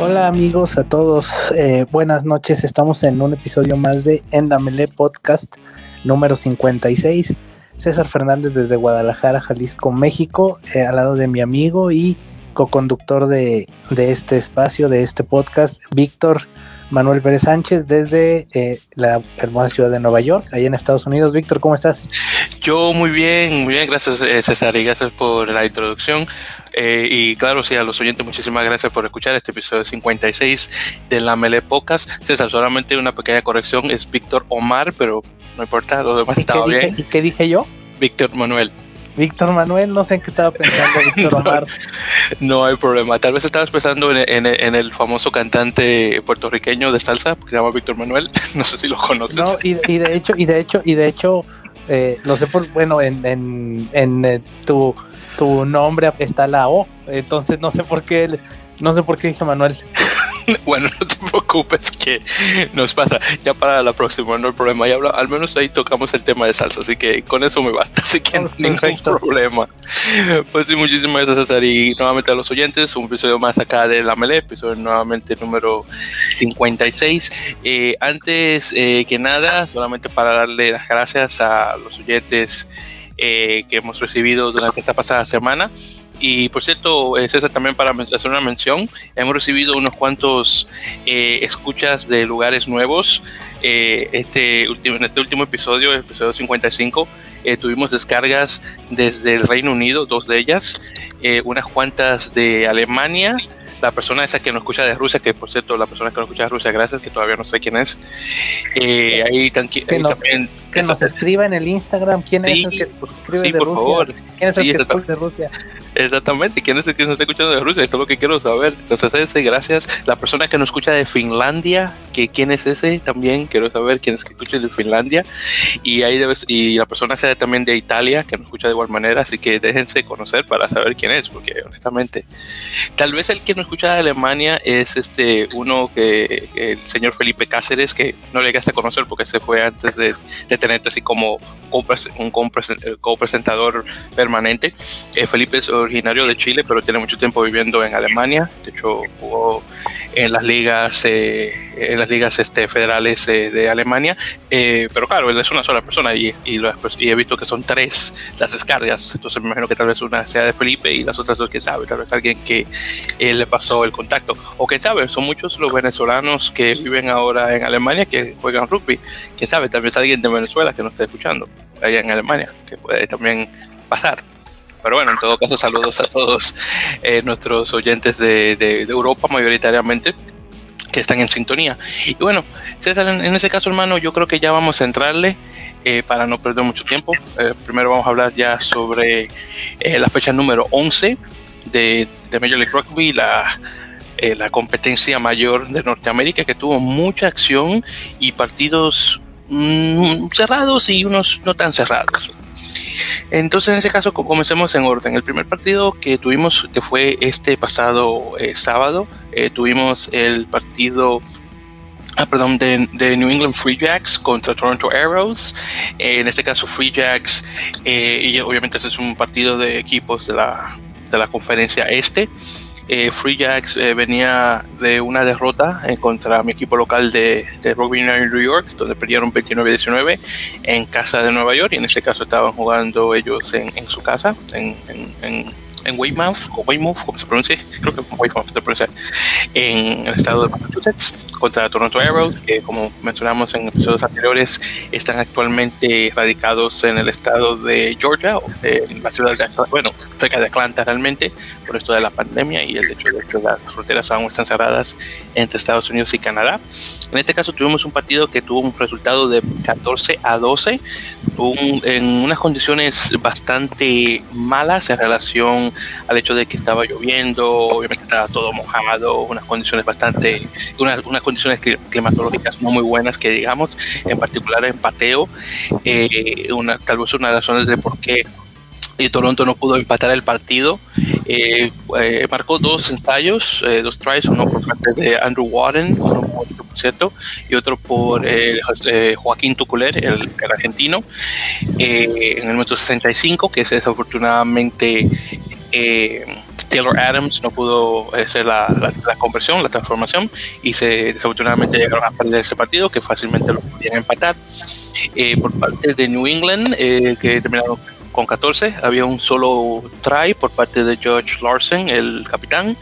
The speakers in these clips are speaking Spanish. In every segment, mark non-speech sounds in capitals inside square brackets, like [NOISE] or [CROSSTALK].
Hola amigos a todos, eh, buenas noches, estamos en un episodio más de En la Melee Podcast número 56. César Fernández desde Guadalajara, Jalisco, México, eh, al lado de mi amigo y co-conductor de, de, este espacio, de este podcast, Víctor Manuel Pérez Sánchez desde eh, la hermosa ciudad de Nueva York, ahí en Estados Unidos. Víctor, ¿cómo estás? Yo muy bien, muy bien, gracias eh, César y gracias por la introducción. Eh, y claro, sí, a los oyentes, muchísimas gracias por escuchar este episodio 56 de la Mele Pocas. César, solamente una pequeña corrección, es Víctor Omar, pero no importa, lo demás estaba bien. ¿Y qué dije yo? Víctor Manuel. Víctor Manuel, no sé en qué estaba pensando Víctor [LAUGHS] Omar. no, hay problema. Tal vez estabas pensando en, el famoso cantante puertorriqueño de salsa que se llama Víctor Manuel. [LAUGHS] No sé si lo conoces. No, y, de hecho, y de hecho, y de hecho, eh, lo sé por, bueno, en, en, en eh, tu, tu nombre está la O, entonces no sé por qué, no sé por qué dije Manuel. [LAUGHS] bueno, no te preocupes que nos pasa. Ya para la próxima, no hay problema. Ya al menos ahí tocamos el tema de salsa, así que con eso me basta. [LAUGHS] Así que no ningún problema. Pues sí, muchísimas gracias. Y nuevamente a los oyentes, un episodio más acá de La Mele, episodio nuevamente número 56. Eh, antes eh, que nada, solamente para darle las gracias a los oyentes eh, que hemos recibido durante esta pasada semana. Y por cierto, es esa también para hacer una mención. Hemos recibido unos cuantos eh, escuchas de lugares nuevos. Eh, este último, en este último episodio, el episodio 55, eh, tuvimos descargas desde el Reino Unido, dos de ellas, unas cuantas de Alemania, la persona esa que nos escucha de Rusia, que por cierto, la persona que nos escucha de Rusia, gracias, que todavía no sé quién es. Eh, ahí, que nos, también. Que nos escriba en el Instagram quién es el que escribe sí, de por Rusia. Favor. ¿Quién es el que escribe de Rusia? Exactamente, quién es el que nos está escuchando de Rusia, eso es lo que quiero saber. Entonces, ese, gracias. La persona que nos escucha de Finlandia, que quién es ese, también quiero saber quién es que escucha de Finlandia. Y ahí debes, y la persona sea también de Italia, que nos escucha de igual manera, así que déjense conocer para saber quién es, porque honestamente, tal vez el que nos escucha de Alemania es este uno que el señor Felipe Cáceres, que no le llegaste a conocer porque se fue antes de, de tenerte así como un copresentador permanente. Eh, Felipe es originario de Chile, pero tiene mucho tiempo viviendo en Alemania. De hecho, jugó en las ligas, eh, en las ligas este, federales eh, de Alemania. pero claro, él es una sola persona y, y, lo, y, he visto que son tres las descargas. Entonces me imagino que tal vez una sea de Felipe y las otras dos, que sabe, tal vez alguien que le pasó el contacto o quién sabe, son muchos los venezolanos que viven ahora en Alemania que juegan rugby. Quién sabe, también es alguien de Venezuela que nos está escuchando allá en Alemania, que puede también pasar. Pero bueno, en todo caso, saludos a todos eh, nuestros oyentes de, de, Europa mayoritariamente que están en sintonía. Y bueno, César, en, ese caso, hermano, yo creo que ya vamos a entrarle eh, para no perder mucho tiempo. Eh, primero vamos a hablar ya sobre eh, la fecha número 11 de, de Major League Rugby, la eh, la competencia mayor de Norteamérica que tuvo mucha acción y partidos mm, cerrados y unos no tan cerrados. Entonces, en ese caso, comencemos en orden. El primer partido que tuvimos, que fue este pasado eh, sábado, eh, tuvimos el partido ah, perdón, de, de, New England Free Jacks contra Toronto Arrows. en este caso, Free Jacks, y obviamente ese es un partido de equipos de la, de la conferencia este. Eh, Free Jacks eh, venía de una derrota eh, contra mi equipo local de, de Rugby United New York, donde perdieron 29-19 en casa de Nueva York, y en este caso estaban jugando ellos en, en su casa, en en Weymouth, o Weymouth, como se pronuncia, creo que Weymouth se pronuncia, en el estado de Massachusetts, contra Toronto Arrows, que como mencionamos en episodios anteriores, están actualmente radicados en el estado de Georgia, en la ciudad de Atlanta, bueno, cerca de Atlanta realmente, por esto de la pandemia y el hecho de que las fronteras aún están cerradas entre Estados Unidos y Canadá. En este caso tuvimos un partido que tuvo un resultado de 14 a 12, en unas condiciones bastante malas en relación al hecho de que estaba lloviendo, obviamente estaba todo mojado, unas condiciones bastante, unas, unas condiciones climatológicas no muy buenas que digamos, en particular en pateo, eh, una, tal vez una de las razones de por qué y Toronto no pudo empatar el partido. Eh, eh, marcó dos ensayos, dos tries, uno por parte de Andrew Warren, uno por ¿cierto? Y otro por eh, Joaquín Tuculer, el, argentino, en el minuto 65, que es desafortunadamente Taylor Adams no pudo hacer la, conversión, la transformación, y se desafortunadamente llegaron a perder ese partido, que fácilmente lo podían empatar. por parte de New England, que terminaron con 14. Había un solo try por parte de George Larson, el capitán,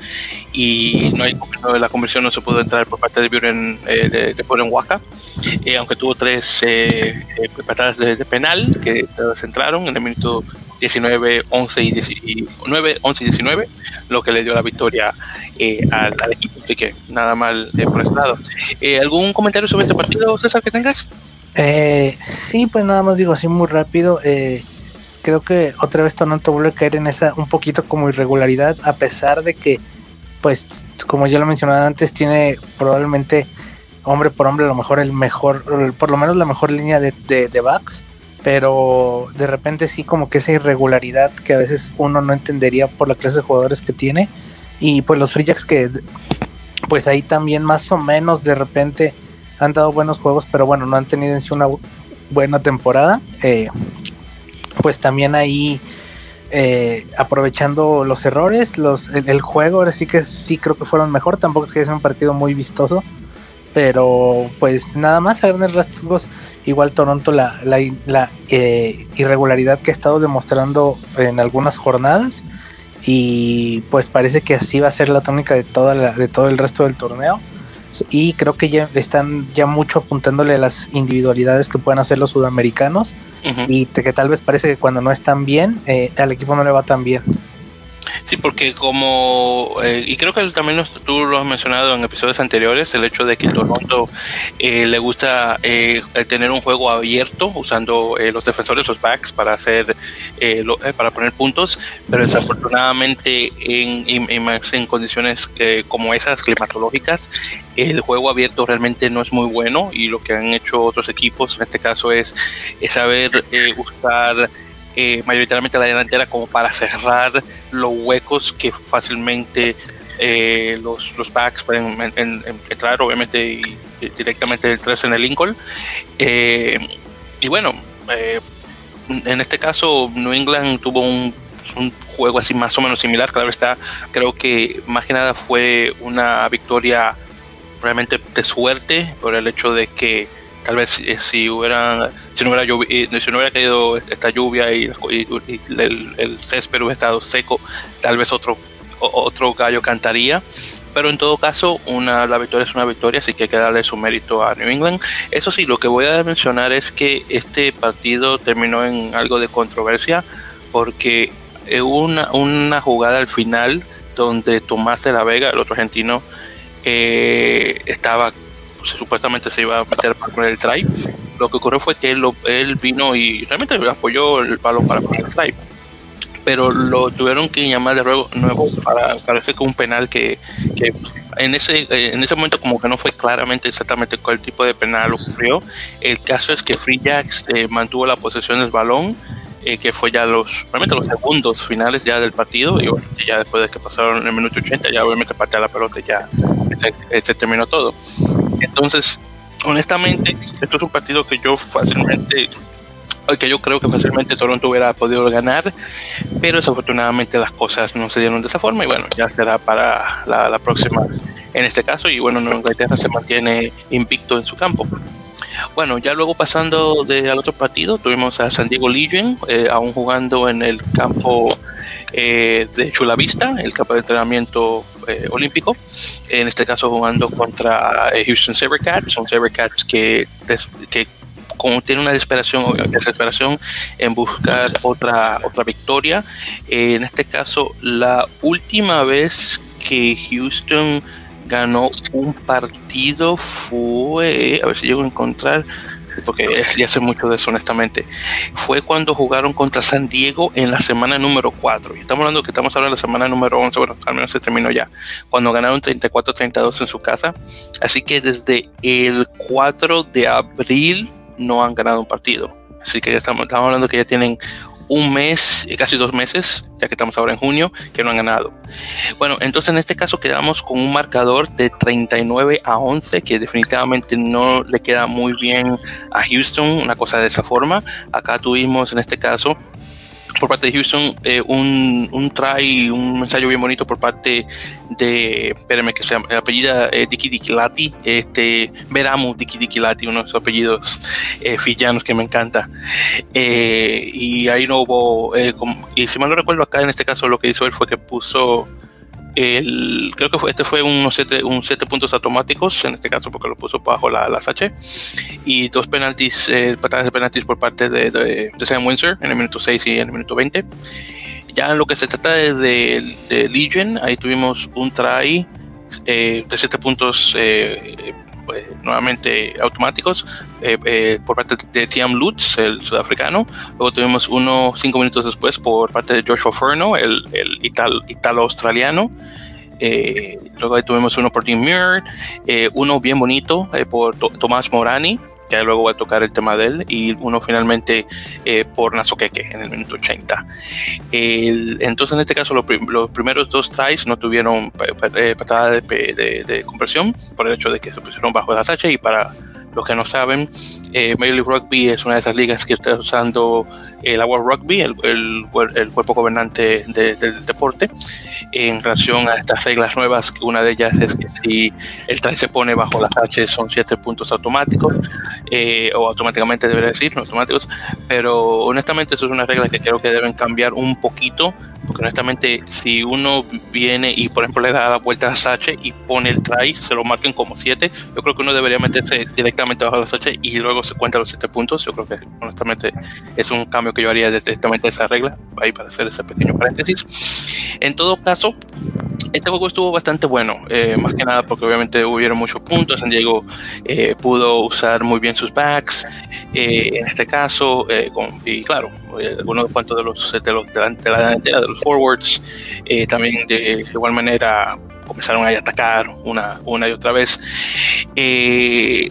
y no hay la conversión no se pudo entrar por parte de Buren eh, de, de Waka, eh, aunque tuvo tres eh, eh patadas de, penal que todas entraron en el minuto 19, 11 y 9, 11 y 19, lo que le dio la victoria al, al, equipo. Así que nada mal por ese lado. ¿Algún comentario sobre este partido, César, que tengas? sí, pues nada más digo así muy rápido. Eh, creo que otra vez Toronto vuelve a caer en esa un poquito como irregularidad, a pesar de que, pues, como ya lo mencionaba antes, tiene probablemente hombre por hombre a lo mejor el mejor, por lo menos la mejor línea de, de, backs, pero de repente sí como que esa irregularidad que a veces uno no entendería por la clase de jugadores que tiene y pues los Free Jacks que pues ahí también más o menos de repente han dado buenos juegos, pero bueno, no han tenido en sí una buena temporada. Eh, pues también ahí eh, aprovechando los errores, los, el, juego, ahora sí que sí creo que fueron mejor, tampoco es que sea un partido muy vistoso, pero pues nada más a grandes rasgos, igual Toronto la, la, eh, irregularidad que ha estado demostrando en algunas jornadas y pues parece que así va a ser la tónica de, toda de todo el resto del torneo y creo que ya están ya mucho apuntándole a las individualidades que pueden hacer los sudamericanos y que tal vez parece que cuando no están bien, eh, al equipo no le va tan bien. Sí, porque como, eh, y creo que también tú lo has mencionado en episodios anteriores, el hecho de que Toronto eh, le gusta eh, tener un juego abierto usando los defensores, los backs para hacer, para poner puntos, pero desafortunadamente en, en, en condiciones como esas climatológicas, el juego abierto realmente no es muy bueno y lo que han hecho otros equipos en este caso es, es saber buscar eh, mayoritariamente la delantera como para cerrar los huecos que fácilmente eh, los, los backs pueden entrar, obviamente, y, directamente detrás en el Lincoln. Eh, y bueno, en este caso, New England tuvo un, un, juego así más o menos similar. Claro está, creo que más que nada fue una victoria realmente de suerte por el hecho de que tal vez eh, si hubieran si no hubiera eh, si no hubiera caído esta lluvia y, el, césped hubiera estado seco tal vez otro otro gallo cantaría. Pero en todo caso una la victoria es una victoria así que hay que darle su mérito a New England. Eso sí lo que voy a mencionar es que este partido terminó en algo de controversia porque hubo una, una jugada al final donde Tomás de la Vega el otro argentino eh, estaba supuestamente se iba a meter para poner el try. Lo que ocurrió fue que él, él vino y realmente apoyó el palo para poner el try. Pero lo tuvieron que llamar de nuevo para parece que un penal que, que en ese en ese momento como que no fue claramente exactamente cuál tipo de penal ocurrió. El caso es que Free Jacks eh, mantuvo la posesión del balón, eh, que fue ya los realmente los segundos finales ya del partido y ya después de que pasaron el minuto 80 ya obviamente patea la pelota ya se, se terminó todo. Entonces, honestamente, esto es un partido que yo fácilmente que yo creo que fácilmente Toronto hubiera podido ganar, pero desafortunadamente las cosas no se dieron de esa forma y bueno, ya será para la, próxima en este caso y bueno, Inglaterra se mantiene invicto en su campo. Bueno, ya luego pasando de, al otro partido, tuvimos a San Diego Legion, eh, aún jugando en el campo eh, de Chula Vista, el campo de entrenamiento eh, olímpico, en este caso jugando contra eh, Houston Sabercats, son Sabercats que, que como tiene una desesperación, desesperación en buscar otra, otra victoria. en este caso, la última vez que Houston ganó un partido fue, a ver si llego a encontrar, porque ya hace mucho de eso, honestamente. Fue cuando jugaron contra San Diego en la semana número 4. Y estamos hablando que estamos hablando de la semana número 11, bueno, al menos se terminó ya, cuando ganaron 34-32 en su casa. Así que desde el 4 de abril no han ganado un partido. Así que ya estamos, estamos hablando que ya tienen un mes, y casi dos meses, ya que estamos ahora en junio, que no han ganado. Bueno, entonces en este caso quedamos con un marcador de 39 a 11, que definitivamente no le queda muy bien a Houston, una cosa de esa forma. Acá tuvimos en este caso por parte de Houston eh, un, un try, un ensayo bien bonito por parte de, espérenme que se apellida eh, Diki Dikilati, este, Veramu Diki Dikilati, uno de sus apellidos eh, fillanos que me encanta. Eh, y ahí no hubo, y si mal no recuerdo acá en este caso lo que hizo él fue que puso el, creo que fue, este fue un siete, un siete puntos automáticos, en este caso porque lo puso bajo la, las H, y dos penaltis, eh, patadas de penaltis por parte de, de, Sam Windsor en el minuto 6 y en el minuto 20. Ya en lo que se trata de, de Legion, ahí tuvimos un try eh, de 7 puntos eh, pues, nuevamente automáticos eh, eh, por parte de Tiam Lutz, el sudafricano. Luego tuvimos uno cinco minutos después por parte de Joshua Ferno, el, el italo-australiano. Eh, luego tuvimos uno por Tim Muir, uno bien bonito por Tomás Morani, luego voy a tocar el tema de él, y uno finalmente eh, por Nazoqueque en el minuto 80. entonces, en este caso, los, primeros dos tries no tuvieron eh, patada de, de, de, conversión por el hecho de que se pusieron bajo la tacha y para los que no saben, eh, Major League Rugby es una de esas ligas que está usando el Agua Rugby, el, el, el cuerpo gobernante del deporte, en relación a estas reglas nuevas. Una de ellas es que si el try se pone bajo las H son siete puntos automáticos, eh, o automáticamente debería decir, no automáticos, pero honestamente eso es una regla que creo que deben cambiar un poquito, porque honestamente si uno viene y por ejemplo le da la vuelta a las H y pone el try, se lo marquen como siete, yo creo que uno debería meterse directamente bajo las H y luego se cuenta los siete puntos, yo creo que honestamente es un cambio que yo haría directamente esa regla, ahí para hacer ese pequeño paréntesis. En todo caso, este juego estuvo bastante bueno, eh, más que nada porque obviamente hubieron muchos puntos. San Diego eh, pudo usar muy bien sus backs, eh, en este caso, con, y claro, algunos cuantos de los de, los, de la, delantera, de los forwards, también de igual manera comenzaron a atacar una, una y otra vez. Eh,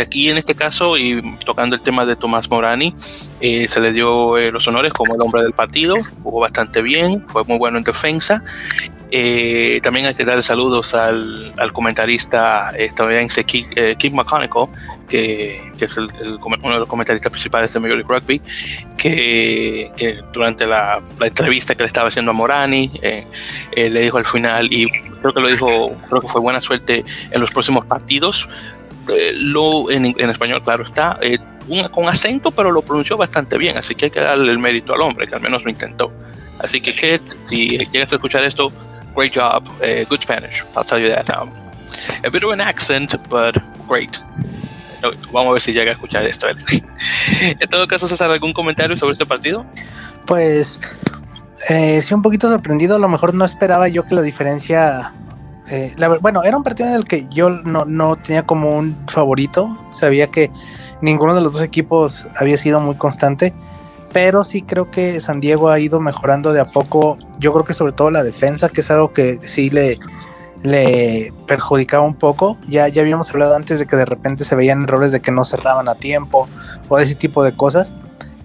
aquí en este caso, y tocando el tema de Tomás Morani, eh, se le dio eh, los honores como el hombre del partido, jugó bastante bien, fue muy bueno en defensa. Eh, también hay que darle saludos al, al comentarista estadounidense Keith, eh, McConaughey, que, que es el, el, uno de los comentaristas principales de Major League Rugby, que, que durante la, la, entrevista que le estaba haciendo a Morani, eh, eh, le dijo al final, y creo que lo dijo, creo que fue buena suerte en los próximos partidos. Eh, lo en, en, español, claro está, un, con acento, pero lo pronunció bastante bien, así que hay que darle el mérito al hombre, que al menos lo intentó. Así que, Kate, si llegas a escuchar esto, great job, uh, good Spanish. I'll tell you that. Um, a bit of an accent, but great. Vamos a ver si llega a escuchar esto. [LAUGHS] en todo caso, César, ¿algún comentario sobre este partido? Pues eh, sí, un poquito sorprendido. A lo mejor no esperaba yo que la diferencia. Eh, bueno, era un partido en el que yo no, no tenía como un favorito. Sabía que ninguno de los dos equipos había sido muy constante pero sí creo que San Diego ha ido mejorando de a poco. Yo creo que sobre todo la defensa, que es algo que sí le, le perjudicaba un poco. Ya, ya habíamos hablado antes de que de repente se veían errores de que no cerraban a tiempo o ese tipo de cosas.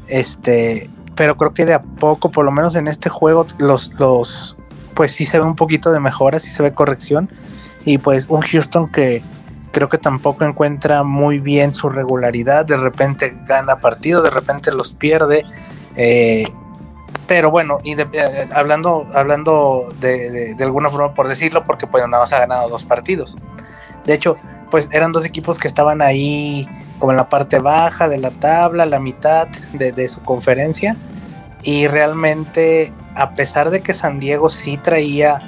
Este, pero creo que de a poco, por lo menos en este juego, los, los, pues sí se ve un poquito de mejora, sí se ve corrección. Y pues un Houston que creo que tampoco encuentra muy bien su regularidad, de repente gana partido, de repente los pierde, eh, pero bueno, y de, eh, hablando, hablando de, de, alguna forma por decirlo, porque pues nada más ha ganado dos partidos. De hecho, pues eran dos equipos que estaban ahí como en la parte baja de la tabla, la mitad de, su conferencia, y realmente a pesar de que San Diego sí traía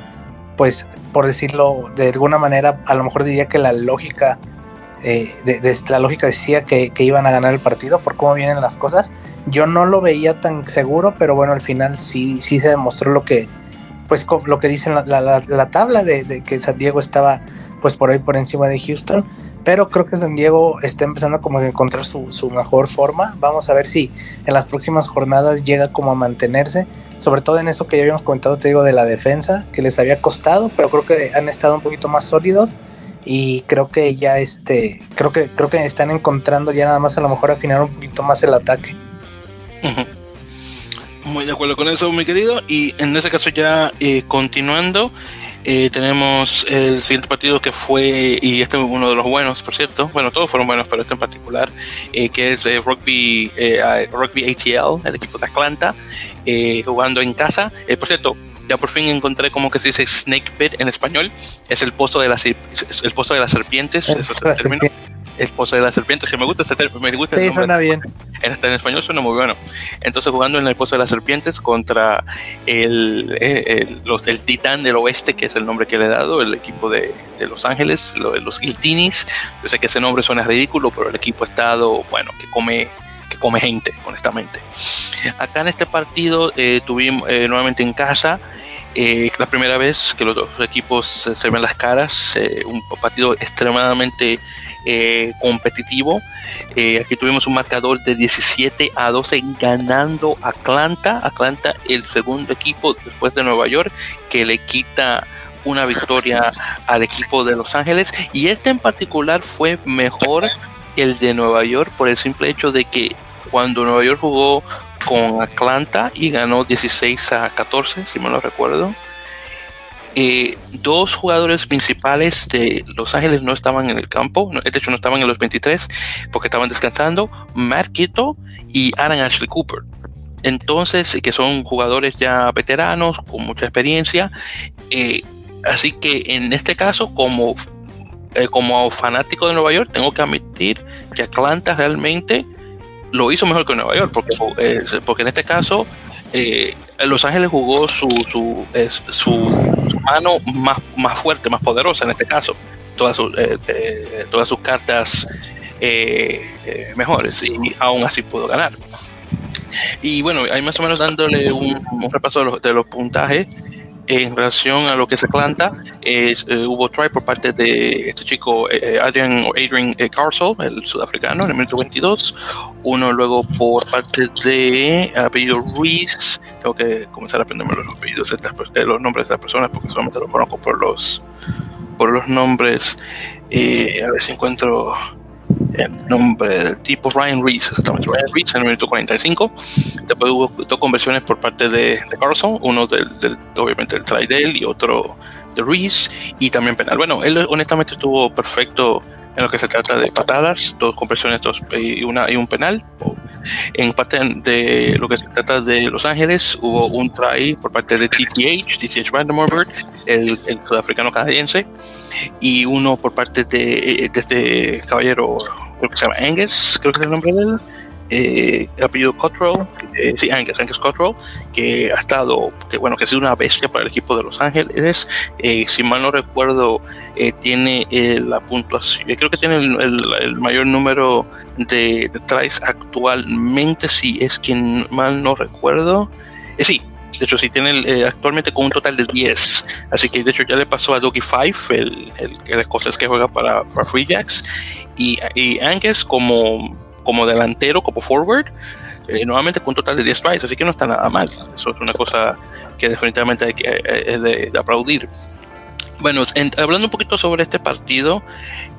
pues por decirlo de alguna manera, a lo mejor diría que la lógica, eh, la lógica decía que, que, iban a ganar el partido por cómo vienen las cosas. Yo no lo veía tan seguro, pero bueno, al final sí, sí se demostró lo que, pues lo que dice la, la, la tabla de, de, que San Diego estaba pues por ahí por encima de Houston. Pero creo que San Diego está empezando como a encontrar su, su mejor forma. Vamos a ver si en las próximas jornadas llega como a mantenerse sobre todo en eso que ya habíamos comentado, te digo, de la defensa, que les había costado, pero creo que han estado un poquito más sólidos y creo que ya este, creo que, creo que están encontrando ya nada más a lo mejor afinar un poquito más el ataque. Muy de acuerdo con eso, mi querido. Y en ese caso ya eh, continuando, eh, tenemos el siguiente partido que fue, y este es uno de los buenos, por cierto, bueno, todos fueron buenos, pero este en particular, eh, que es Rugby, Rugby ATL, el equipo de Atlanta, jugando en casa. por cierto, ya por fin encontré como que se dice snake pit en español, es el pozo de las, el pozo de las serpientes, el, es el término el pozo de las serpientes, que me gusta este me gusta sí, suena bien. En, en, español suena muy bueno. Entonces jugando en el pozo de las serpientes contra el, el, los del Titán del Oeste, que es el nombre que le he dado, el equipo de, de Los Ángeles, los Guiltinis. Yo sé que ese nombre suena ridículo, pero el equipo ha estado, bueno, que come que come gente, honestamente. Acá en este partido eh, tuvimos eh, nuevamente en casa eh, la primera vez que los dos equipos se ven las caras, eh, un partido extremadamente eh, competitivo. aquí tuvimos un marcador de 17 a 12 ganando Atlanta. Atlanta, el segundo equipo después de Nueva York, que le quita una victoria al equipo de Los Ángeles. Y este en particular fue mejor el de Nueva York por el simple hecho de que cuando Nueva York jugó con Atlanta y ganó 16 a 14, si me lo recuerdo. Eh, dos jugadores principales de Los Ángeles no estaban en el campo, de hecho no estaban en los 23 porque estaban descansando, Matt Quito y Aaron Ashley Cooper. Entonces, que son jugadores ya veteranos, con mucha experiencia. Eh, así que en este caso, como, eh, como fanático de Nueva York, tengo que admitir que Atlanta realmente lo hizo mejor que Nueva York, porque, eh, porque en este caso eh, Los Ángeles jugó su, su, su, mano más, más fuerte, más poderosa en este caso, todas, sus, eh, todas sus cartas mejores y aún así pudo ganar. Y bueno, ahí más o menos dándole un, repaso de los, de los puntajes en relación a lo que se Atlanta, es, eh, hubo try por parte de este chico eh, eh, Adrian Adrian Carsol, el sudafricano, en el minuto 22. Uno luego por parte de apellido Ruiz. Tengo que comenzar a aprenderme los apellidos, los nombres de estas personas porque solamente los conozco por los por los nombres. a ver si encuentro el nombre del tipo Ryan Reese, exactamente Ryan Reese en el minuto 45. Después hubo dos conversiones por parte de, de Carlson, uno del, obviamente el try y otro de Reese, y también penal. Bueno, él honestamente estuvo perfecto en lo que se trata de patadas, dos conversiones dos, y, una, y un penal. En parte de lo que se trata de Los Ángeles, hubo un try por parte de TTH, TTH Vandermorbert, el, el sudafricano canadiense, y uno por parte de, este caballero, creo que se llama Angus, creo que es el nombre de él, eh, apellido Cottrell, eh, sí, Angus, Angus Cottrell, que ha estado, que bueno, que ha sido una bestia para el equipo de Los Ángeles. Eh, si mal no recuerdo, eh, tiene la puntuación, creo que tiene el, mayor número de, de tries actualmente, si es que mal no recuerdo. sí, de hecho, sí tiene eh, actualmente con un total de 10. Así que de hecho ya le pasó a Doggy Five, el, el, el escocés que juega para, para Free Jacks. Y, y Angus como, como delantero, como forward, eh, nuevamente con un total de 10 tries. Así que no está nada mal. Eso es una cosa que definitivamente hay que, eh, es de, de aplaudir. Bueno, en, hablando un poquito sobre este partido,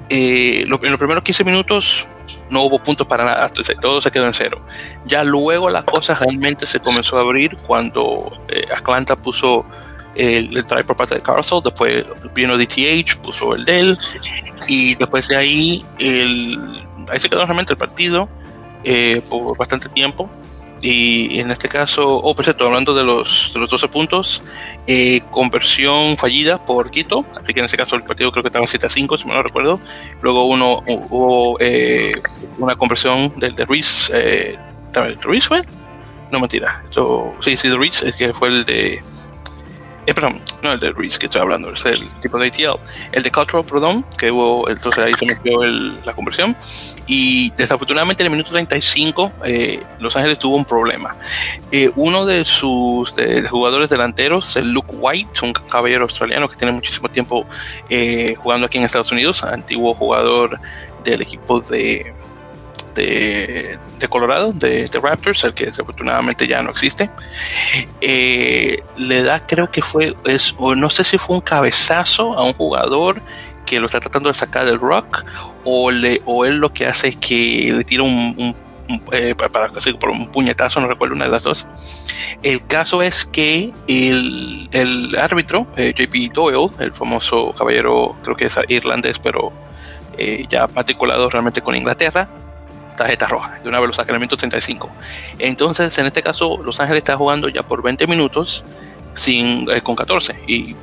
eh, lo, en los primeros 15 minutos no hubo puntos para nada, todo se quedó en cero. Ya luego la cosa realmente se comenzó a abrir cuando eh, Atlanta puso el, el try por parte de Carlson, después vino DTH, puso el de él, y después de ahí, el, ahí se quedó realmente el partido eh, por bastante tiempo. Y en este caso, oh, por cierto, hablando de los, de los 12 puntos, eh, conversión fallida por Quito, así que en este caso el partido creo que estaba 7 a 5, si me lo recuerdo. Luego uno hubo eh, una conversión del de Ruiz, eh, ¿Ruiz fue? No mentira, esto, sí, sí, de Ruiz, que fue el de eh, perdón, no el de Reese que estoy hablando, es el tipo de ATL. El de Cutthroat, perdón, que hubo, entonces ahí se metió el, la conversión. Y desafortunadamente en el minuto 35, eh, Los Ángeles tuvo un problema. Eh, uno de sus jugadores delanteros, el Luke White, un caballero australiano que tiene muchísimo tiempo eh, jugando aquí en Estados Unidos, antiguo jugador del equipo de de, Colorado, de, de, Raptors, el que desafortunadamente ya no existe, eh, le da, creo que fue, es, o no sé si fue un cabezazo a un jugador que lo está tratando de sacar del rock, o, le, o él lo que hace es que le tira un, un eh, para, por un puñetazo, no recuerdo una de las dos. El caso es que el, el árbitro, eh, JP Doyle, el famoso caballero, creo que es irlandés, pero eh, ya matriculado realmente con Inglaterra, tarjeta roja, de una velocidad de 35. Entonces, en este caso, Los Ángeles está jugando ya por 20 minutos sin, con 14 y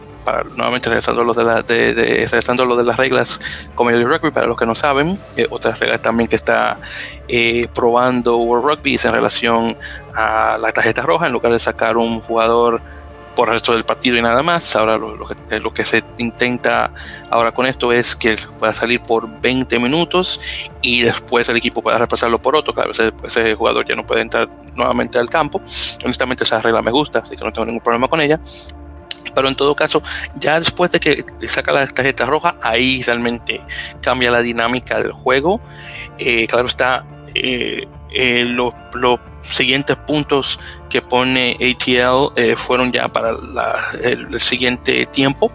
nuevamente regresando a lo de, la, de, lo de las reglas como el rugby, para los que no saben, eh, otras reglas también que está eh, probando World Rugby es en relación a la tarjeta roja, en lugar de sacar un jugador por el resto del partido y nada más. Ahora lo, que, eh, que, se intenta ahora con esto es que pueda salir por 20 minutos y después el equipo pueda reemplazarlo por otro. Claro, ese, ese, jugador ya no puede entrar nuevamente al campo. Honestamente esa regla me gusta, así que no tengo ningún problema con ella pero en todo caso, ya después de que saca la tarjeta roja, ahí realmente cambia la dinámica del juego. Eh, claro está, eh, eh, los, siguientes puntos que pone ATL fueron ya para el, siguiente tiempo,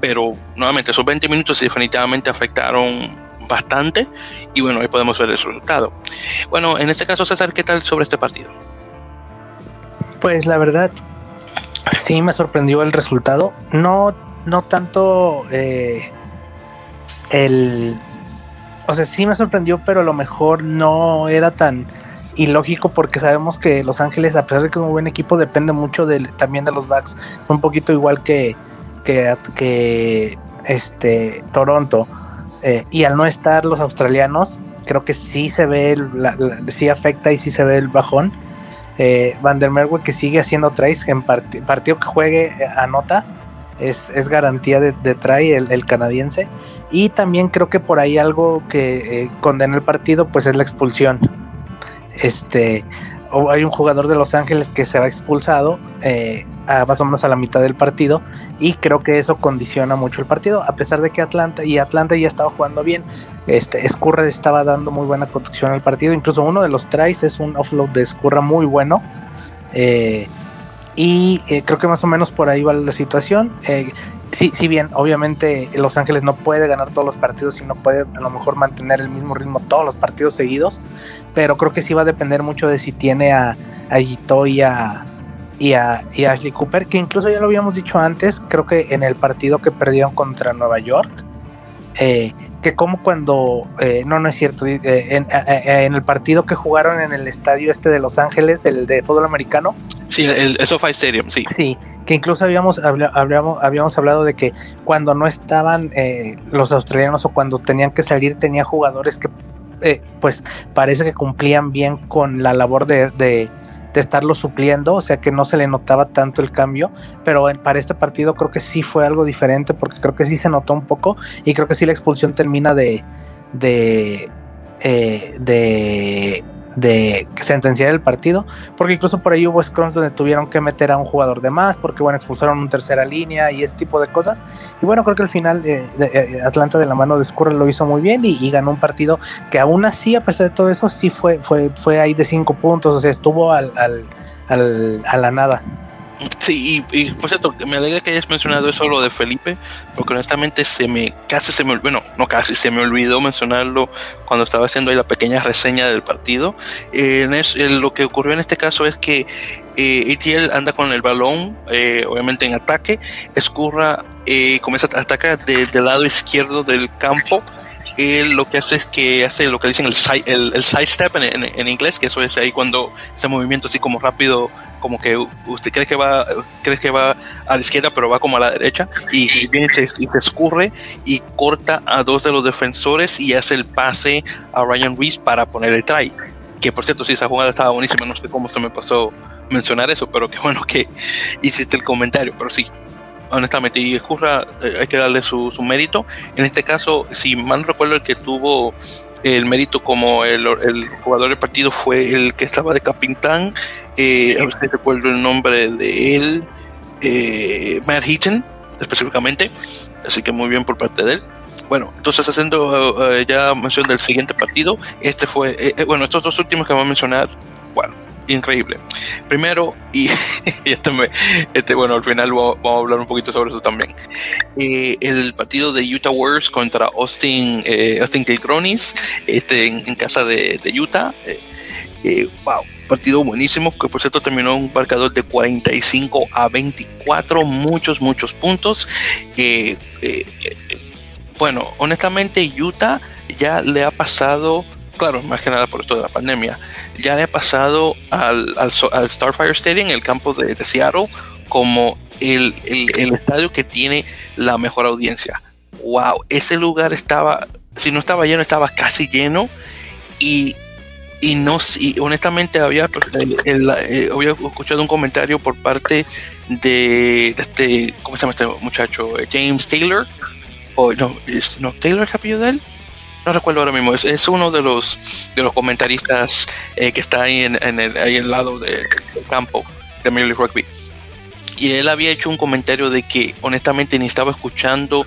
pero nuevamente esos 20 minutos definitivamente afectaron bastante y bueno, ahí podemos ver el resultado. Bueno, en este caso, César, ¿qué tal sobre este partido? Pues la verdad, sí me sorprendió el resultado. No, no tanto eh, el. O sea, sí me sorprendió, pero a lo mejor no era tan ilógico porque sabemos que Los Ángeles, a pesar de que es un buen equipo, depende mucho también de los backs. Un poquito igual que, que, que este, Toronto. Eh, y al no estar los australianos, creo que sí se ve, el, sí afecta y sí se ve el bajón. Eh, Van der Merwe que sigue haciendo tries en partido que juegue eh, anota. Es, es garantía de, try el, canadiense. Y también creo que por ahí algo que eh, condena el partido, pues es la expulsión. Este, hay un jugador de Los Ángeles que se va expulsado eh, más o menos a la mitad del partido y creo que eso condiciona mucho el partido a pesar de que Atlanta y Atlanta ya estaba jugando bien este Escurra estaba dando muy buena conducción al partido incluso uno de los tries es un offload de Escurra muy bueno eh, y eh, creo que más o menos por ahí va la situación sí, si bien obviamente Los Ángeles no puede ganar todos los partidos y no puede a lo mejor mantener el mismo ritmo todos los partidos seguidos, pero creo que sí va a depender mucho de si tiene a, a Gito y a, y a, Ashley Cooper, que incluso ya lo habíamos dicho antes, creo que en el partido que perdieron contra Nueva York, eh, que como cuando, eh, no, no es cierto, eh, en, el partido que jugaron en el estadio este de Los Ángeles, el de fútbol americano. Sí, el, el SoFi Stadium, sí. Sí, que incluso habíamos, habíamos, habíamos hablado de que cuando no estaban los australianos o cuando tenían que salir, tenía jugadores que pues parece que cumplían bien con la labor de de estarlo supliendo, o sea que no se le notaba tanto el cambio, pero para este partido creo que sí fue algo diferente porque creo que sí se notó un poco y creo que sí la expulsión termina de, de, eh, de de sentenciar el partido, porque incluso por ahí hubo scrums donde tuvieron que meter a un jugador de más, porque bueno, expulsaron una tercera línea y ese tipo de cosas. Y bueno, creo que al final eh, eh, Atlanta de la mano de Scurry lo hizo muy bien y, ganó un partido que aún así, a pesar de todo eso, sí fue, fue, fue ahí de cinco puntos, o sea, estuvo al, al, al a la nada. Sí, y, por cierto, me alegra que hayas mencionado eso lo de Felipe, porque honestamente se me casi se me bueno, no casi se me olvidó mencionarlo cuando estaba haciendo la pequeña reseña del partido. Lo que ocurrió en este caso es que eh, ATL anda con el balón, eh, obviamente en ataque, escurra, eh, comienza a atacar del lado izquierdo del campo. Él lo que hace es que hace lo que dicen el, el, el side step en, en, inglés, que eso es ahí cuando ese movimiento así como rápido como que usted cree que va cree que va a la izquierda pero va como a la derecha y, viene se, y se escurre y corta a dos de los defensores y hace el pase a Ryan Reese para poner el try que por cierto sí esa jugada estaba buenísima no sé cómo se me pasó mencionar eso pero qué bueno que hiciste el comentario pero sí honestamente y escurra eh, hay que darle su, su mérito en este caso si mal recuerdo el que tuvo el mérito como el, jugador del partido fue el que estaba de capitán, eh, a ver si recuerdo el nombre de él, eh, Matt Heaton, específicamente, así que muy bien por parte de él. Bueno, entonces haciendo eh, ya mención del siguiente partido, este fue, bueno, estos dos últimos que vamos a mencionar, bueno, increíble. Primero, y [LAUGHS] este, este, bueno, al final vamos a hablar un poquito sobre eso también. Eh, el partido de Utah Warriors contra Austin, eh, Austin Kilcronis, este, en, casa de, Utah. Eh, eh, wow, partido buenísimo, que por cierto terminó un marcador de 45 a 24, muchos, muchos puntos. bueno, honestamente, Utah ya le ha pasado claro, más que nada por esto de la pandemia, ya le ha pasado al, al, Starfire Stadium, el campo de, Seattle, como el, estadio que tiene la mejor audiencia. Wow, ese lugar estaba, si no estaba lleno, estaba casi lleno y, y no, y honestamente había, eh, había escuchado un comentario por parte de, este, ¿cómo se llama este muchacho? Eh, James Taylor, o no, no Taylor es apellido de él no recuerdo ahora mismo, es, uno de los de los comentaristas eh, que está ahí en, el, ahí al lado del campo de Major League Rugby. Y él había hecho un comentario de que honestamente ni estaba escuchando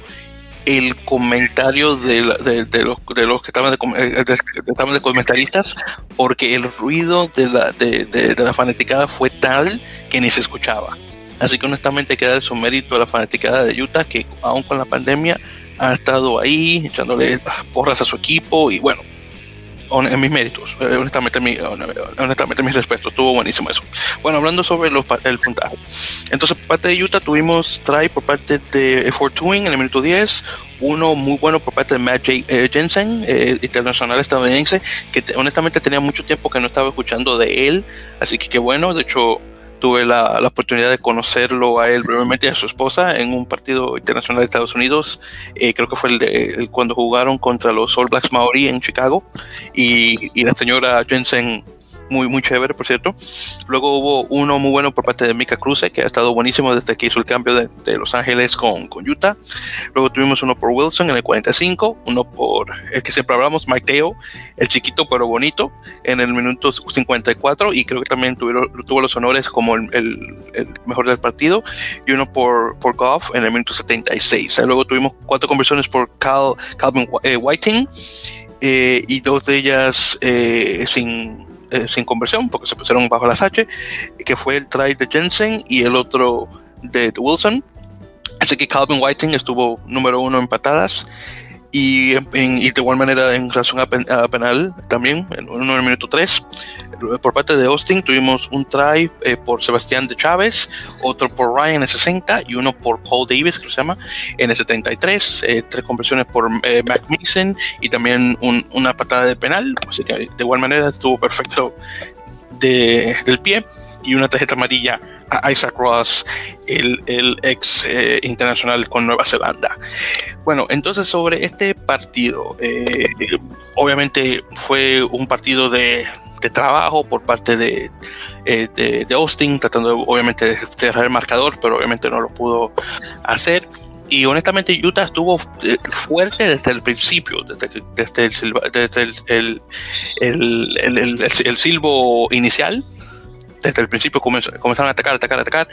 el comentario de, los, de los que estaban de, estaban de comentaristas porque el ruido de la, de, la fanaticada fue tal que ni se escuchaba. Así que honestamente queda su mérito a la fanaticada de Utah que aún con la pandemia ha estado ahí echándole porras a su equipo y bueno, en mis méritos, eh, honestamente, mi, honestamente mis respetos, estuvo buenísimo eso. Bueno, hablando sobre los, el puntaje. Entonces, por parte de Utah tuvimos try por parte de Fortune en el minuto 10, uno muy bueno por parte de Matt J, eh, Jensen, eh, internacional estadounidense, que honestamente tenía mucho tiempo que no estaba escuchando de él, así que qué bueno, de hecho tuve la, la, oportunidad de conocerlo a él brevemente y a su esposa en un partido internacional de Estados Unidos. Eh, creo que fue el de cuando jugaron contra los All Blacks Maori en Chicago. Y, y la señora Jensen muy, muy chévere, por cierto. Luego hubo uno muy bueno por parte de Mika Cruz, que ha estado buenísimo desde que hizo el cambio de, de, Los Ángeles con, con, Utah. Luego tuvimos uno por Wilson en el 45, uno por el que siempre hablamos, Mike Teo, el chiquito pero bonito, en el minuto 54, y creo que también tuvieron, tuvo los honores como el, el, mejor del partido, y uno por, por Goff en el minuto 76. Luego tuvimos cuatro conversiones por Cal, Calvin eh, Whiting. Eh, y dos de ellas eh, sin eh, sin conversión porque se pusieron bajo las H, que fue el try de Jensen y el otro de Wilson. Así que Calvin Whiting estuvo número uno en patadas y, de igual manera en relación a, penal también, en en minuto 3. Por parte de Austin tuvimos un try eh, por Sebastián de Chávez, otro por Ryan en el 60 y uno por Paul Davis, que se llama, en el 73. Eh, tres conversiones por eh, Mac Mason y también una patada de penal. Así que de igual manera estuvo perfecto de, del pie y una tarjeta amarilla a Isaac Ross, el, el ex eh, internacional con Nueva Zelanda. Bueno, entonces sobre este partido, eh, obviamente fue un partido de, de trabajo por parte de, eh, de, de, Austin, tratando obviamente de cerrar el marcador, pero obviamente no lo pudo hacer. Y honestamente Utah estuvo fuerte desde el principio, desde, desde, el, desde el, el, el silbo inicial desde el principio comenzaron a atacar, atacar, atacar.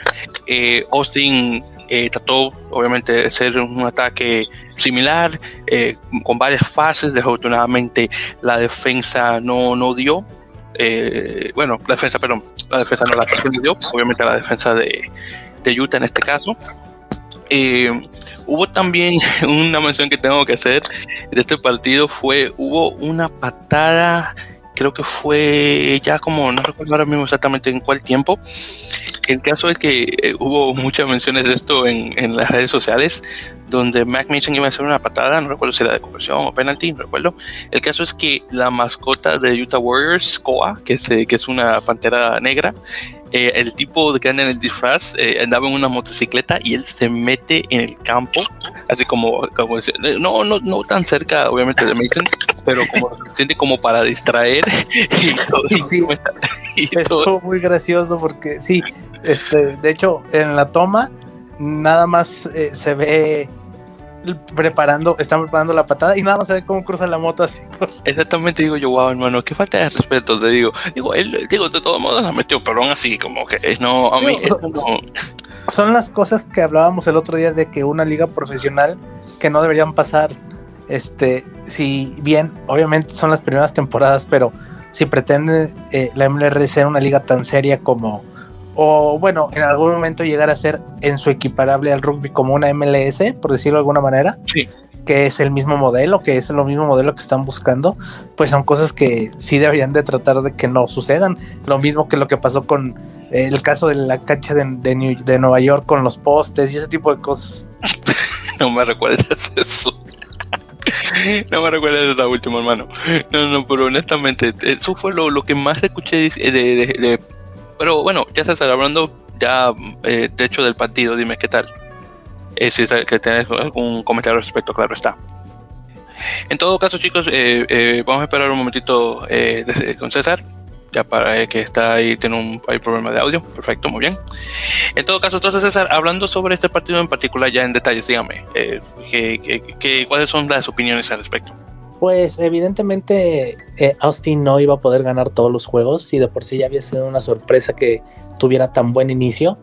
Eh, Austin eh, trató, obviamente, de hacer un ataque similar, eh, con varias fases. Desafortunadamente, la defensa no, no dio. bueno, la defensa, perdón, la defensa no la dio, obviamente la defensa de, de Utah en este caso. hubo también [LAUGHS] una mención que tengo que hacer de este partido fue hubo una patada creo que fue ya como, no recuerdo ahora mismo exactamente en cuál tiempo. El caso es que eh, hubo muchas menciones de esto en, en, las redes sociales, donde Mac Mason iba a hacer una patada, no recuerdo si era de conversión o penalty, no recuerdo. El caso es que la mascota de Utah Warriors, Koa, que es, que es una pantera negra, eh, el tipo que anda en el disfraz eh, andaba en una motocicleta y él se mete en el campo, así como, como no, no, no tan cerca, obviamente, de Mason, pero como siente como para distraer. [LAUGHS] Y todo, sí, [LAUGHS] y estuvo muy gracioso porque sí, este, de hecho, en la toma nada más eh, se ve preparando, están preparando la patada y nada más se ve cómo cruza la moto así. Exactamente, digo yo, wow, hermano, qué falta de respeto, te digo. Digo, él, digo, de todos modos la metió, pero aún así, como que no, a mí. son, las cosas que hablábamos el otro día de que una liga profesional que no deberían pasar. Este, si bien, obviamente son las primeras temporadas, pero si pretende eh, la MLR ser una liga tan seria como, o bueno, en algún momento llegar a ser en su equiparable al rugby como una MLS, por decirlo de alguna manera. Sí. Que es el mismo modelo, que es el mismo modelo que están buscando, pues son cosas que sí deberían de tratar de que no sucedan. Lo mismo que lo que pasó con eh, el caso de la cancha de, de Nueva York con los postes y ese tipo de cosas. [LAUGHS] no me recuerdes eso. [LAUGHS] no me recuerdes la última, hermano. No, no, pero honestamente, eso fue lo, que más escuché de, Pero bueno, ya estás hablando ya, eh, de hecho, del partido. Dime qué tal. Eh, si que tienes algún comentario al respecto, claro está. En todo caso, chicos, eh, eh, vamos a esperar un momentito con César ya para que está ahí, tiene un hay problema de audio. Perfecto, muy bien. En todo caso, entonces, César, hablando sobre este partido en particular, ya en detalles, dígame, eh, cuáles son las opiniones al respecto? Pues evidentemente eh, Austin no iba a poder ganar todos los juegos y de por sí ya había sido una sorpresa que tuviera tan buen inicio.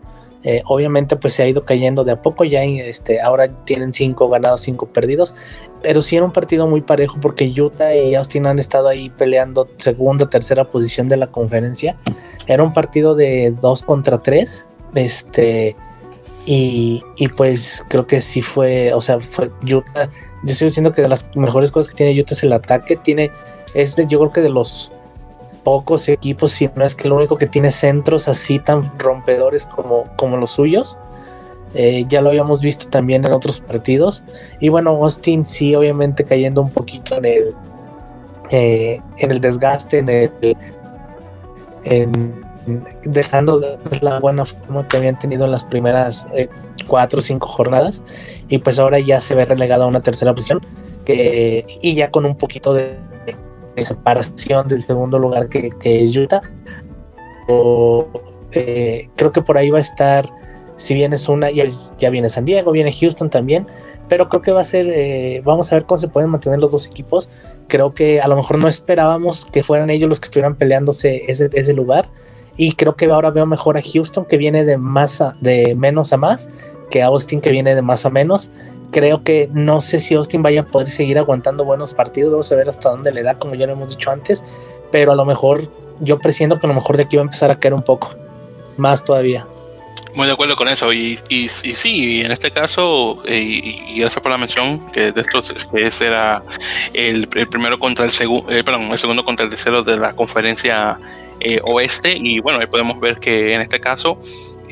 Eh, obviamente pues se ha ido cayendo de a poco ya este, ahora tienen cinco ganados cinco perdidos pero sí era un partido muy parejo porque Utah y Austin han estado ahí peleando segunda tercera posición de la conferencia era un partido de dos contra tres este y, y pues creo que sí fue o sea fue Utah yo estoy diciendo que de las mejores cosas que tiene Utah es el ataque tiene es yo creo que de los pocos equipos, si no es que lo único que tiene centros así tan rompedores como, como los suyos. Eh, ya lo habíamos visto también en otros partidos. Y bueno, Austin sí, obviamente cayendo un poquito en el, eh, en el desgaste, en el, en, dejando de la buena forma que habían tenido en las primeras eh, cuatro o cinco jornadas. Y pues ahora ya se ve relegado a una tercera posición. Que, y ya con un poquito de separación del segundo lugar que, es Utah. O, eh, creo que por ahí va a estar, si bien es una, ya, ya viene San Diego, viene Houston también, pero creo que va a ser, eh, vamos a ver cómo se pueden mantener los dos equipos. Creo que a lo mejor no esperábamos que fueran ellos los que estuvieran peleándose ese, ese lugar. Y creo que ahora veo mejor a Houston que viene de más de menos a más que Austin que viene de más a menos creo que no sé si Austin vaya a poder seguir aguantando buenos partidos, vamos a ver hasta dónde le da, como ya lo hemos dicho antes, pero a lo mejor yo presiento que a lo mejor de aquí va a empezar a caer un poco, más todavía. Muy de acuerdo con eso, y, y, sí, en este caso, eh, y, gracias por la mención, que de estos que ese era el, primero contra el segundo, eh, perdón, el segundo contra el tercero de la conferencia eh, oeste, y bueno, ahí podemos ver que en este caso